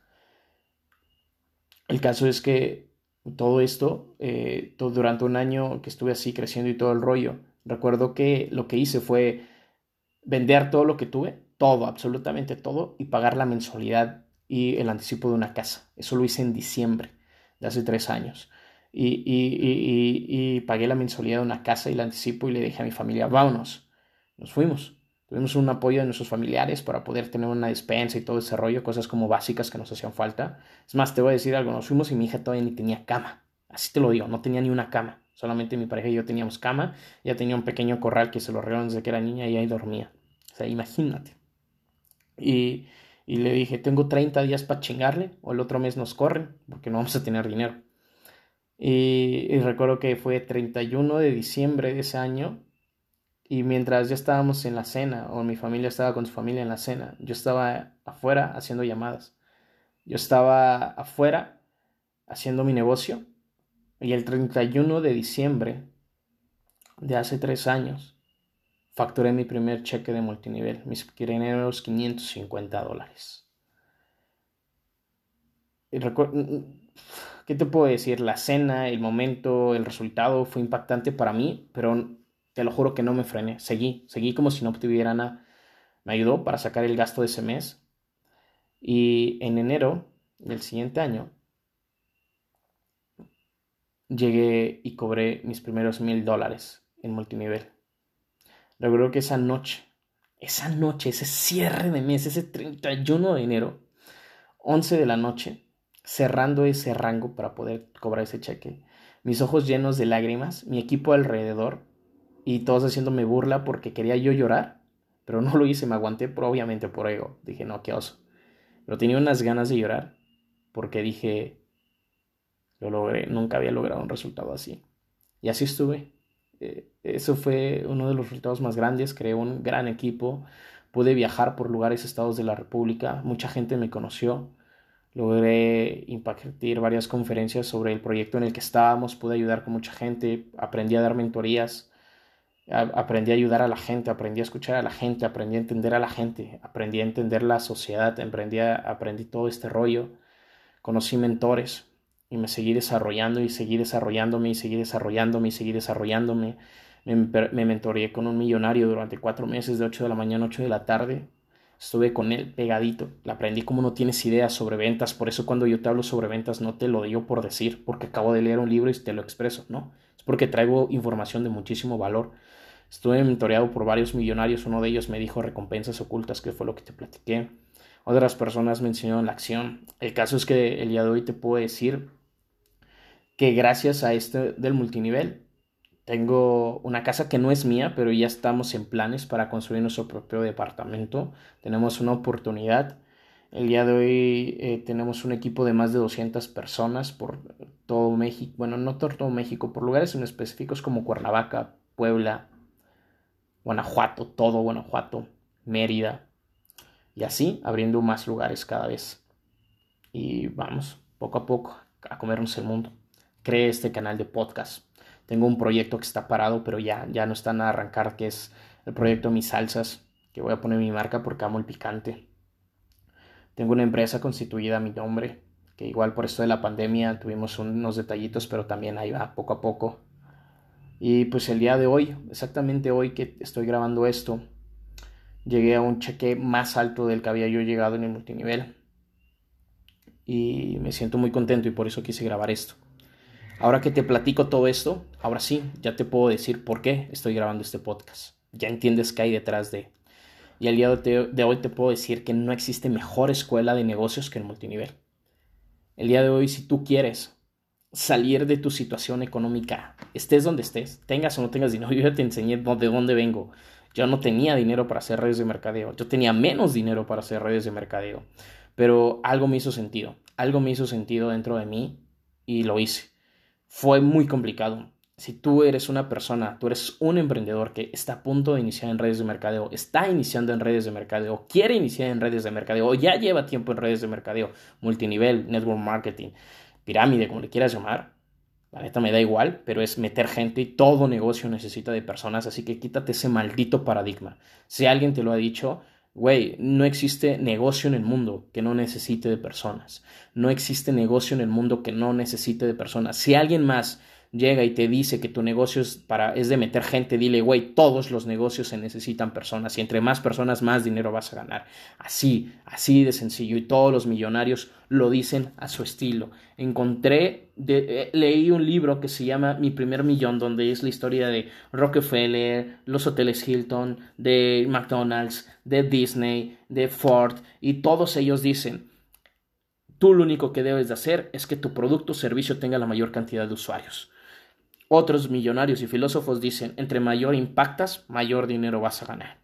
El caso es que todo esto, eh, todo, durante un año que estuve así creciendo y todo el rollo, recuerdo que lo que hice fue vender todo lo que tuve, todo, absolutamente todo, y pagar la mensualidad y el anticipo de una casa. Eso lo hice en diciembre hace tres años. Y, y, y, pagué la mensualidad de una casa y la anticipo y le dije a mi familia, vámonos. Nos fuimos. Tuvimos un apoyo de nuestros familiares para poder tener una despensa y todo ese rollo, cosas como básicas que nos hacían falta. Es más, te voy a decir algo, nos fuimos y mi hija todavía ni tenía cama. Así te lo digo, no tenía ni una cama. Solamente mi pareja y yo teníamos cama. Ya tenía un pequeño corral que se lo regalaron desde que era niña y ahí dormía. O sea, imagínate. Y, y le dije, tengo 30 días para chingarle o el otro mes nos corren porque no vamos a tener dinero. Y, recuerdo que fue 31 de diciembre de ese año y mientras ya estábamos en la cena o mi familia estaba con su familia en la cena, yo estaba afuera haciendo llamadas. Yo estaba afuera haciendo mi negocio y el 31 de diciembre de hace tres años facturé mi primer cheque de multinivel, mis primeros 550 dólares. ¿Qué te puedo decir? La cena, el momento, el resultado fue impactante para mí, pero te lo juro que no me frené. Seguí, seguí como si no tuviera nada. Me ayudó para sacar el gasto de ese mes. Y en enero del siguiente año llegué y cobré mis primeros mil dólares en multinivel. Recuerdo que esa noche, esa noche, ese cierre de mes, ese 31 de enero, 11 de la noche, cerrando ese rango para poder cobrar ese cheque, mis ojos llenos de lágrimas, mi equipo alrededor y todos haciéndome burla porque quería yo llorar, pero no lo hice, me aguanté por, obviamente por ego. Dije, no, qué oso. Pero tenía unas ganas de llorar porque dije, lo logré, nunca había logrado un resultado así. Y así estuve, eh, eso fue uno de los resultados más grandes, creé un gran equipo, pude viajar por lugares, estados de la República, mucha gente me conoció, logré impartir varias conferencias sobre el proyecto en el que estábamos, pude ayudar con mucha gente, aprendí a dar mentorías, aprendí a ayudar a la gente, aprendí a escuchar a la gente, aprendí a entender a la gente, aprendí a entender la sociedad, aprendí, aprendí todo este rollo, conocí mentores, y me seguí desarrollando y seguí desarrollándome y seguí desarrollándome y seguí desarrollándome. Me, me mentoreé con un millonario durante cuatro meses de 8 de la mañana a 8 de la tarde. Estuve con él pegadito. Le aprendí como no tienes idea sobre ventas. Por eso cuando yo te hablo sobre ventas no te lo digo por decir, porque acabo de leer un libro y te lo expreso, ¿no? Es porque traigo información de muchísimo valor. Estuve mentoreado por varios millonarios. Uno de ellos me dijo recompensas ocultas, que fue lo que te platiqué. Otras personas me enseñaron la acción. El caso es que el día de hoy te puedo decir que gracias a este del multinivel tengo una casa que no es mía, pero ya estamos en planes para construir nuestro propio departamento. Tenemos una oportunidad. El día de hoy eh, tenemos un equipo de más de 200 personas por todo México, bueno, no por todo México, por lugares en específicos como Cuernavaca, Puebla, Guanajuato, todo Guanajuato, Mérida, Y así abriendo más lugares cada vez. Y vamos, poco a poco, a comernos el mundo. Creé este canal de podcast. Tengo un proyecto que está parado, pero ya, ya no está nada a arrancar, que es el proyecto Mis Salsas, que voy a poner mi marca porque amo el picante. Tengo una empresa constituida a mi nombre, que igual por esto de la pandemia tuvimos unos detallitos, pero también ahí va poco a poco. Y pues el día de hoy, exactamente hoy que estoy grabando esto, llegué a un cheque más alto del que había yo llegado en el multinivel. Y me siento muy contento y por eso quise grabar esto. Ahora que te platico todo esto, ahora sí, ya te puedo decir por qué estoy grabando este podcast. Ya entiendes qué hay detrás de. Y al día de hoy te puedo decir que no existe mejor escuela de negocios que el multinivel. El día de hoy, si tú quieres salir de tu situación económica, estés donde estés, tengas o no tengas dinero, [laughs] yo ya te enseñé de dónde vengo. Yo no tenía dinero para hacer redes de mercadeo, yo tenía menos dinero para hacer redes de mercadeo, pero algo me hizo sentido, algo me hizo sentido dentro de mí y lo hice. Fue muy complicado. Si tú eres una persona, tú eres un emprendedor que está a punto de iniciar en redes de mercadeo, está iniciando en redes de mercadeo, quiere iniciar en redes de mercadeo o ya lleva tiempo en redes de mercadeo, multinivel, network marketing, pirámide, como le quieras llamar, la neta me da igual, pero es meter gente y todo negocio necesita de personas, así que quítate ese maldito paradigma. Si alguien te lo ha dicho, güey, no existe negocio en el mundo que no necesite de personas. No existe negocio en el mundo que no necesite de personas. Si alguien más llega y te dice que tu negocio es, para, es de meter gente, dile, güey, todos los negocios se necesitan personas y entre más personas más dinero vas a ganar. Así, así de sencillo y todos los millonarios lo dicen a su estilo. Encontré, eh, leí un libro que se llama Mi primer millón, donde es la historia de Rockefeller, los hoteles Hilton, de McDonald's, de Disney, de Ford y todos ellos dicen, Tú lo único que debes de hacer es que tu producto o servicio tenga la mayor cantidad de usuarios. Otros millonarios y filósofos dicen, entre mayor impactas, mayor dinero vas a ganar.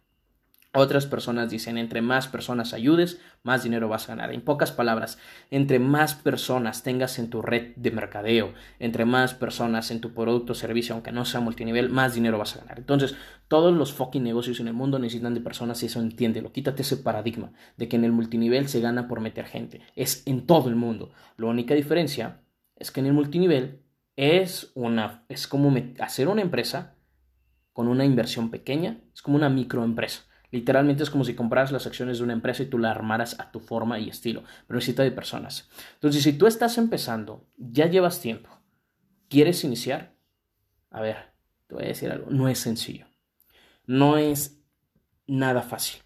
Otras personas dicen, entre más personas ayudes, más dinero vas a ganar. En pocas palabras, entre más personas tengas en tu red de mercadeo, entre más personas en tu producto o servicio, aunque no sea multinivel, más dinero vas a ganar. Entonces, todos los fucking negocios en el mundo necesitan de personas y eso entiéndelo. Quítate ese paradigma de que en el multinivel se gana por meter gente. Es en todo el mundo. La única diferencia es que en el multinivel es, una, es como hacer una empresa con una inversión pequeña, es como una microempresa. Literalmente es como si compraras las acciones de una empresa y tú la armaras a tu forma y estilo, pero necesita de personas. Entonces, si tú estás empezando, ya llevas tiempo, quieres iniciar, a ver, te voy a decir algo, no es sencillo, no es nada fácil.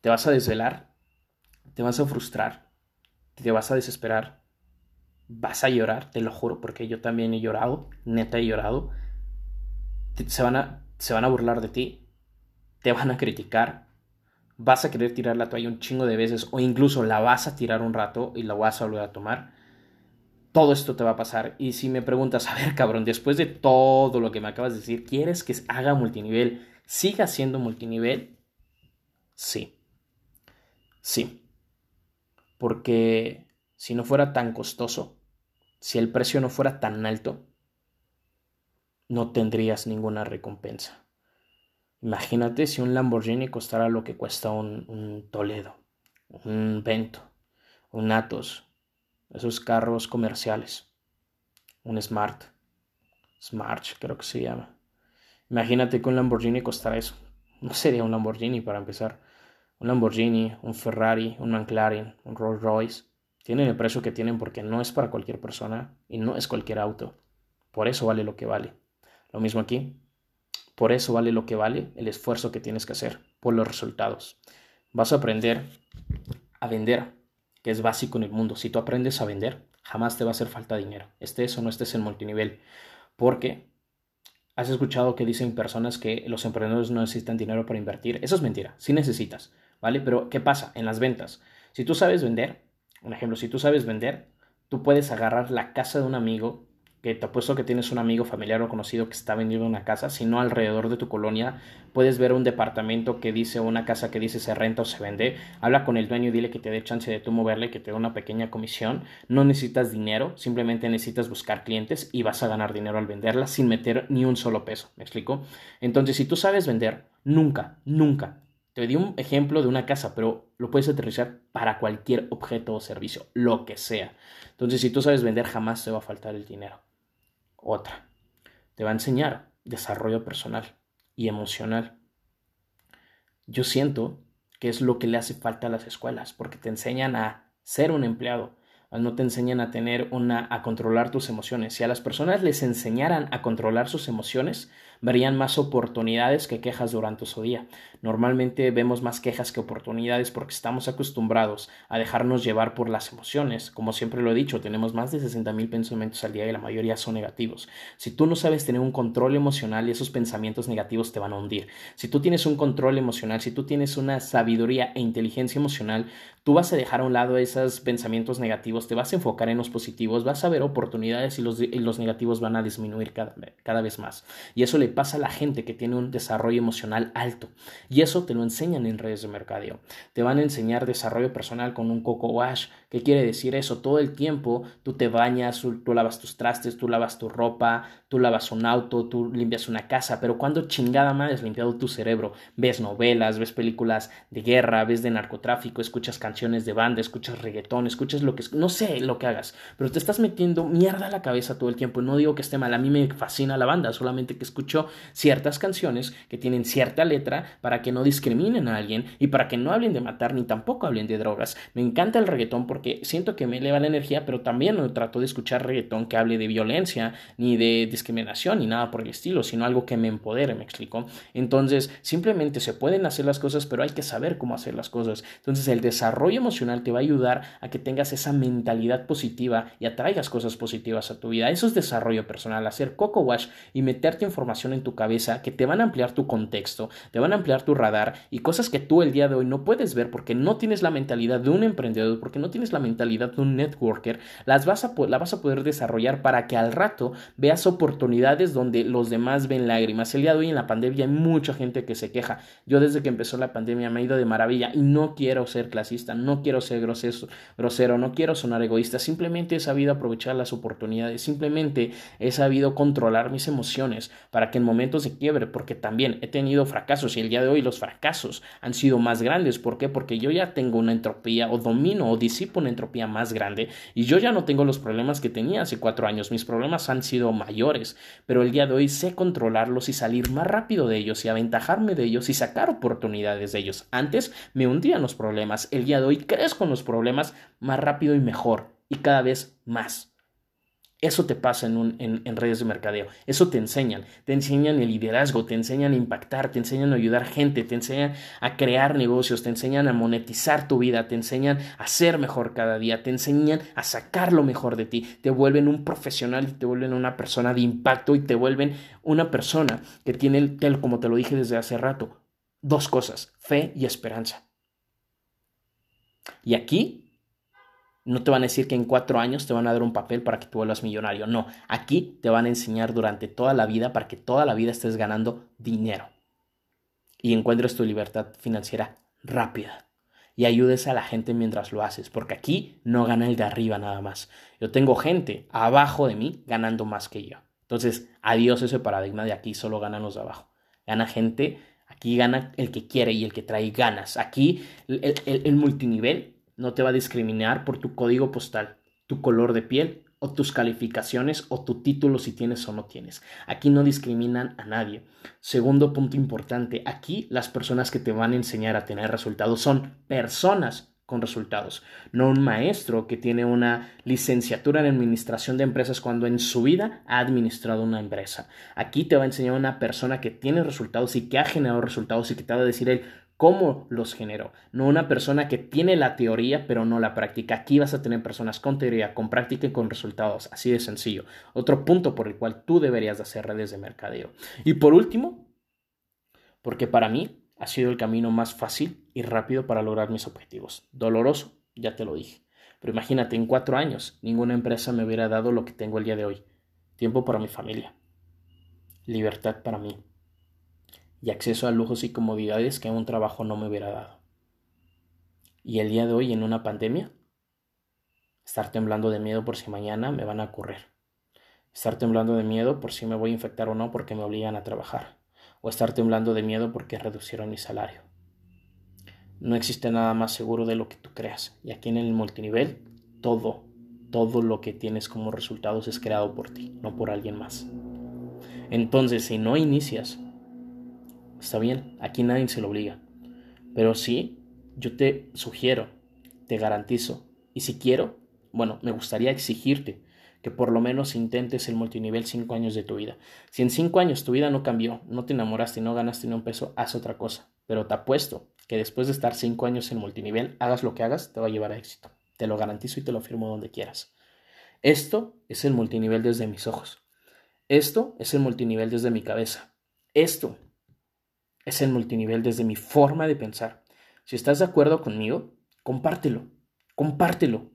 Te vas a desvelar, te vas a frustrar, te vas a desesperar, vas a llorar, te lo juro, porque yo también he llorado, neta he llorado. Se van a, se van a burlar de ti, te van a criticar, vas a querer tirar la toalla un chingo de veces o incluso la vas a tirar un rato y la vas a volver a tomar. Todo esto te va a pasar. Y si me preguntas, [laughs] a ver, cabrón, después de todo lo que me acabas de decir, ¿quieres que haga multinivel? ¿Siga siendo multinivel? Sí. Sí. Porque si no fuera tan costoso, si el precio no fuera tan alto, no tendrías ninguna recompensa. Imagínate si un Lamborghini costara lo que cuesta un, Toledo, un Vento, un Atos, esos carros comerciales, un Smart, Smart creo que se llama. Imagínate que un Lamborghini costara eso. No sería un Lamborghini para empezar. Un Lamborghini, un Ferrari, un McLaren, un Rolls Royce tienen el precio que tienen porque no es para cualquier persona y no es cualquier auto. Por eso vale lo que vale. Lo mismo aquí. Por eso vale lo que vale el esfuerzo que tienes que hacer por los resultados. Vas a aprender a vender, que es básico en el mundo. Si tú aprendes a vender, jamás te va a hacer falta dinero. Estés o no estés en multinivel. Porque has escuchado que dicen personas que los emprendedores no necesitan dinero para invertir. Eso es mentira. Sí necesitas, ¿vale? Pero ¿qué pasa en las ventas? Si tú sabes vender, un ejemplo, si tú sabes vender, tú puedes agarrar la casa de un amigo, que te apuesto que tienes un amigo familiar o conocido que está vendiendo una casa, si no alrededor de tu colonia puedes ver un departamento que dice, una casa que dice se renta o se vende, habla con el dueño y dile que te dé chance de tú moverle, que te dé una pequeña comisión, no necesitas dinero, simplemente necesitas buscar clientes y vas a ganar dinero al venderla sin meter ni un solo peso, ¿me explico? Entonces, si tú sabes vender, nunca, nunca Te di un ejemplo de una casa, pero lo puedes aterrizar para cualquier objeto o servicio, lo que sea. Entonces, si tú sabes vender, jamás te va a faltar el dinero. Otra, te va a enseñar desarrollo personal y emocional. Yo siento que es lo que le hace falta a las escuelas, porque te enseñan a ser un empleado, no te enseñan a tener una a controlar tus emociones. Si a las personas les enseñaran a controlar sus emociones, verían más oportunidades que quejas durante su día. Normalmente vemos más quejas que oportunidades porque estamos acostumbrados a dejarnos llevar por las emociones. Como siempre lo he dicho, tenemos más de 60 mil pensamientos al día y la mayoría son negativos. Si tú no sabes tener un control emocional, esos pensamientos negativos te van a hundir. Si tú tienes un control emocional, si tú tienes una sabiduría e inteligencia emocional, tú vas a dejar a un lado esos pensamientos negativos, te vas a enfocar en los positivos, vas a ver oportunidades y los, negativos van a disminuir cada, cada vez más. Y eso le pasa a la gente que tiene un desarrollo emocional alto. Y eso te lo enseñan en redes de mercadeo. Te van a enseñar desarrollo personal con un coco wash. ¿Qué quiere decir eso? Todo el tiempo tú te bañas, tú lavas tus trastes, tú lavas tu ropa, tú lavas un auto, tú limpias una casa, pero cuando chingada madre has limpiado tu cerebro, ves novelas, ves películas de guerra, ves de narcotráfico, escuchas canciones de banda, escuchas reggaetón, escuchas lo que no sé lo que hagas, pero te estás metiendo mierda a la cabeza todo el tiempo. No digo que esté mal, a mí me fascina la banda, solamente que escucho ciertas canciones que tienen cierta letra para que no discriminen a alguien y para que no hablen de matar ni tampoco hablen de drogas. Me encanta el reggaetón porque siento que me eleva la energía, pero también no trato de escuchar reggaetón que hable de violencia ni de discriminación ni nada por el estilo, sino algo que me empodere, me explico. Entonces, simplemente se pueden hacer las cosas, pero hay que saber cómo hacer las cosas. Entonces, el desarrollo emocional te va a ayudar a que tengas esa mentalidad positiva y atraigas cosas positivas a tu vida. Eso es desarrollo personal, hacer coco wash y meterte información en tu cabeza que te van a ampliar tu contexto, te van a ampliar tu radar y cosas que tú el día de hoy no puedes ver porque no tienes la mentalidad de un emprendedor, porque no tienes la mentalidad de un networker, las vas a, la vas a poder desarrollar para que al rato veas oportunidades donde los demás ven lágrimas. El día de hoy en la pandemia hay mucha gente que se queja. Yo desde que empezó la pandemia me he ido de maravilla y no quiero ser clasista, no quiero ser grosero, grosero no quiero sonar egoísta, simplemente he sabido aprovechar las oportunidades, simplemente he sabido controlar mis emociones para que en momentos de quiebre, porque también he tenido fracasos y el día de hoy los fracasos han sido más grandes. ¿Por qué? Porque yo ya tengo una entropía o domino o disipo una entropía más grande y yo ya no tengo los problemas que tenía hace cuatro años. Mis problemas han sido mayores pero el día de hoy sé controlarlos y salir más rápido de ellos y aventajarme de ellos y sacar oportunidades de ellos. Antes me hundían los problemas, el día de hoy crezco con los problemas más rápido y mejor y cada vez más. Eso te pasa en, en, redes de mercadeo. Eso te enseñan. Te enseñan el liderazgo, te enseñan a impactar, te enseñan a ayudar gente, te enseñan a crear negocios, te enseñan a monetizar tu vida, te enseñan a ser mejor cada día, te enseñan a sacar lo mejor de ti. Te vuelven un profesional y te vuelven una persona de impacto y te vuelven una persona que tiene, como te lo dije desde hace rato, dos cosas, fe y esperanza. Y aquí no te van a decir que en cuatro años te van a dar un papel para que tú vuelvas millonario. No, aquí te van a enseñar durante toda la vida para que toda la vida estés ganando dinero y encuentres tu libertad financiera rápida y ayudes a la gente mientras lo haces, porque aquí no gana el de arriba nada más. Yo tengo gente abajo de mí ganando más que yo. Entonces, adiós ese paradigma de aquí solo ganan los de abajo. Gana gente, aquí gana el que quiere y el que trae ganas. Aquí el, el multinivel no te va a discriminar por tu código postal, tu color de piel o tus calificaciones o tu título si tienes o no tienes. Aquí no discriminan a nadie. Segundo punto importante, aquí las personas que te van a enseñar a tener resultados son personas con resultados, no un maestro que tiene una licenciatura en administración de empresas cuando en su vida ha administrado una empresa. Aquí te va a enseñar una persona que tiene resultados y que ha generado resultados y que te va a decir él cómo los generó, no una persona que tiene la teoría pero no la práctica. Aquí vas a tener personas con teoría, con práctica y con resultados, así de sencillo. Otro punto por el cual tú deberías de hacer redes de mercadeo. Y por último, porque para mí ha sido el camino más fácil y rápido para lograr mis objetivos. Doloroso, ya te lo dije. Pero imagínate, en cuatro años ninguna empresa me hubiera dado lo que tengo el día de hoy. Tiempo para mi familia. Libertad para mí y acceso a lujos y comodidades que un trabajo no me hubiera dado. Y el día de hoy, en una pandemia, estar temblando de miedo por si mañana me van a ocurrir. Estar temblando de miedo por si me voy a infectar o no porque me obligan a trabajar. O estar temblando de miedo porque reducieron mi salario. No existe nada más seguro de lo que tú creas. Y aquí en el multinivel, todo, todo lo que tienes como resultados es creado por ti, no por alguien más. Entonces, si no inicias, está bien, aquí nadie se lo obliga. Pero sí, yo te sugiero, te garantizo, y si quiero, bueno, me gustaría exigirte que por lo menos intentes el multinivel cinco años de tu vida. Si en cinco años tu vida no cambió, no te enamoraste no ganaste ni un peso, haz otra cosa. Pero te apuesto que después de estar cinco años en multinivel, hagas lo que hagas, te va a llevar a éxito. Te lo garantizo y te lo firmo donde quieras. Esto es el multinivel desde mis ojos. Esto es el multinivel desde mi cabeza. Esto es el multinivel desde mi forma de pensar. Si estás de acuerdo conmigo, compártelo, compártelo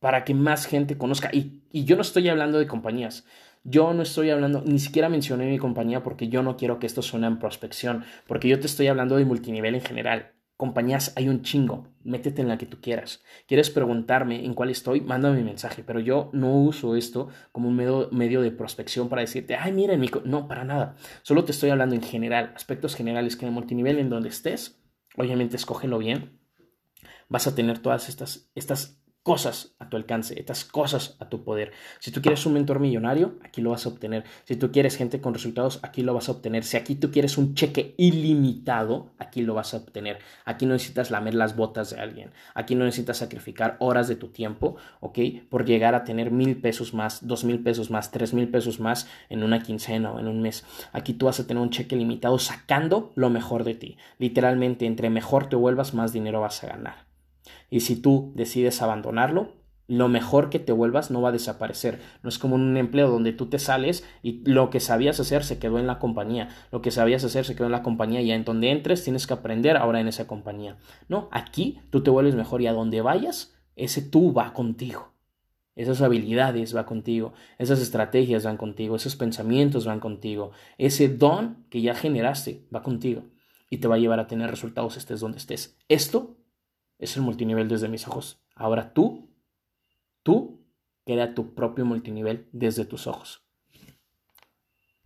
para que más gente conozca. Y, y, yo no estoy hablando de compañías. Yo no estoy hablando, ni siquiera mencioné mi compañía porque yo no quiero que esto suene en prospección, porque yo te estoy hablando de multinivel en general. Compañías hay un chingo, métete en la que tú quieras. ¿Quieres preguntarme en cuál estoy? Mándame mi mensaje, pero yo no uso esto como un medio, medio de prospección para decirte, ay, mira, mi no, para nada. Solo te estoy hablando en general, aspectos generales que en el multinivel en donde estés, obviamente escógelo bien, vas a tener todas estas, estas cosas a tu alcance, estas cosas a tu poder. Si tú quieres un mentor millonario, aquí lo vas a obtener. Si tú quieres gente con resultados, aquí lo vas a obtener. Si aquí tú quieres un cheque ilimitado, aquí lo vas a obtener. Aquí no necesitas lamer las botas de alguien. Aquí no necesitas sacrificar horas de tu tiempo, ¿ok? Por llegar a tener mil pesos más, dos mil pesos más, tres mil pesos más en una quincena o en un mes. Aquí tú vas a tener un cheque limitado sacando lo mejor de ti. Literalmente, entre mejor te vuelvas, más dinero vas a ganar. Y si tú decides abandonarlo, lo mejor que te vuelvas no va a desaparecer. No es como un empleo donde tú te sales y lo que sabías hacer se quedó en la compañía. Lo que sabías hacer se quedó en la compañía y en donde entres tienes que aprender ahora en esa compañía. No, aquí tú te vuelves mejor y a donde vayas, ese tú va contigo. Esas habilidades va contigo, esas estrategias van contigo, esos pensamientos van contigo, ese don que ya generaste va contigo y te va a llevar a tener resultados estés donde estés. Esto es el multinivel desde mis ojos. Ahora tú, tú, crea tu propio multinivel desde tus ojos.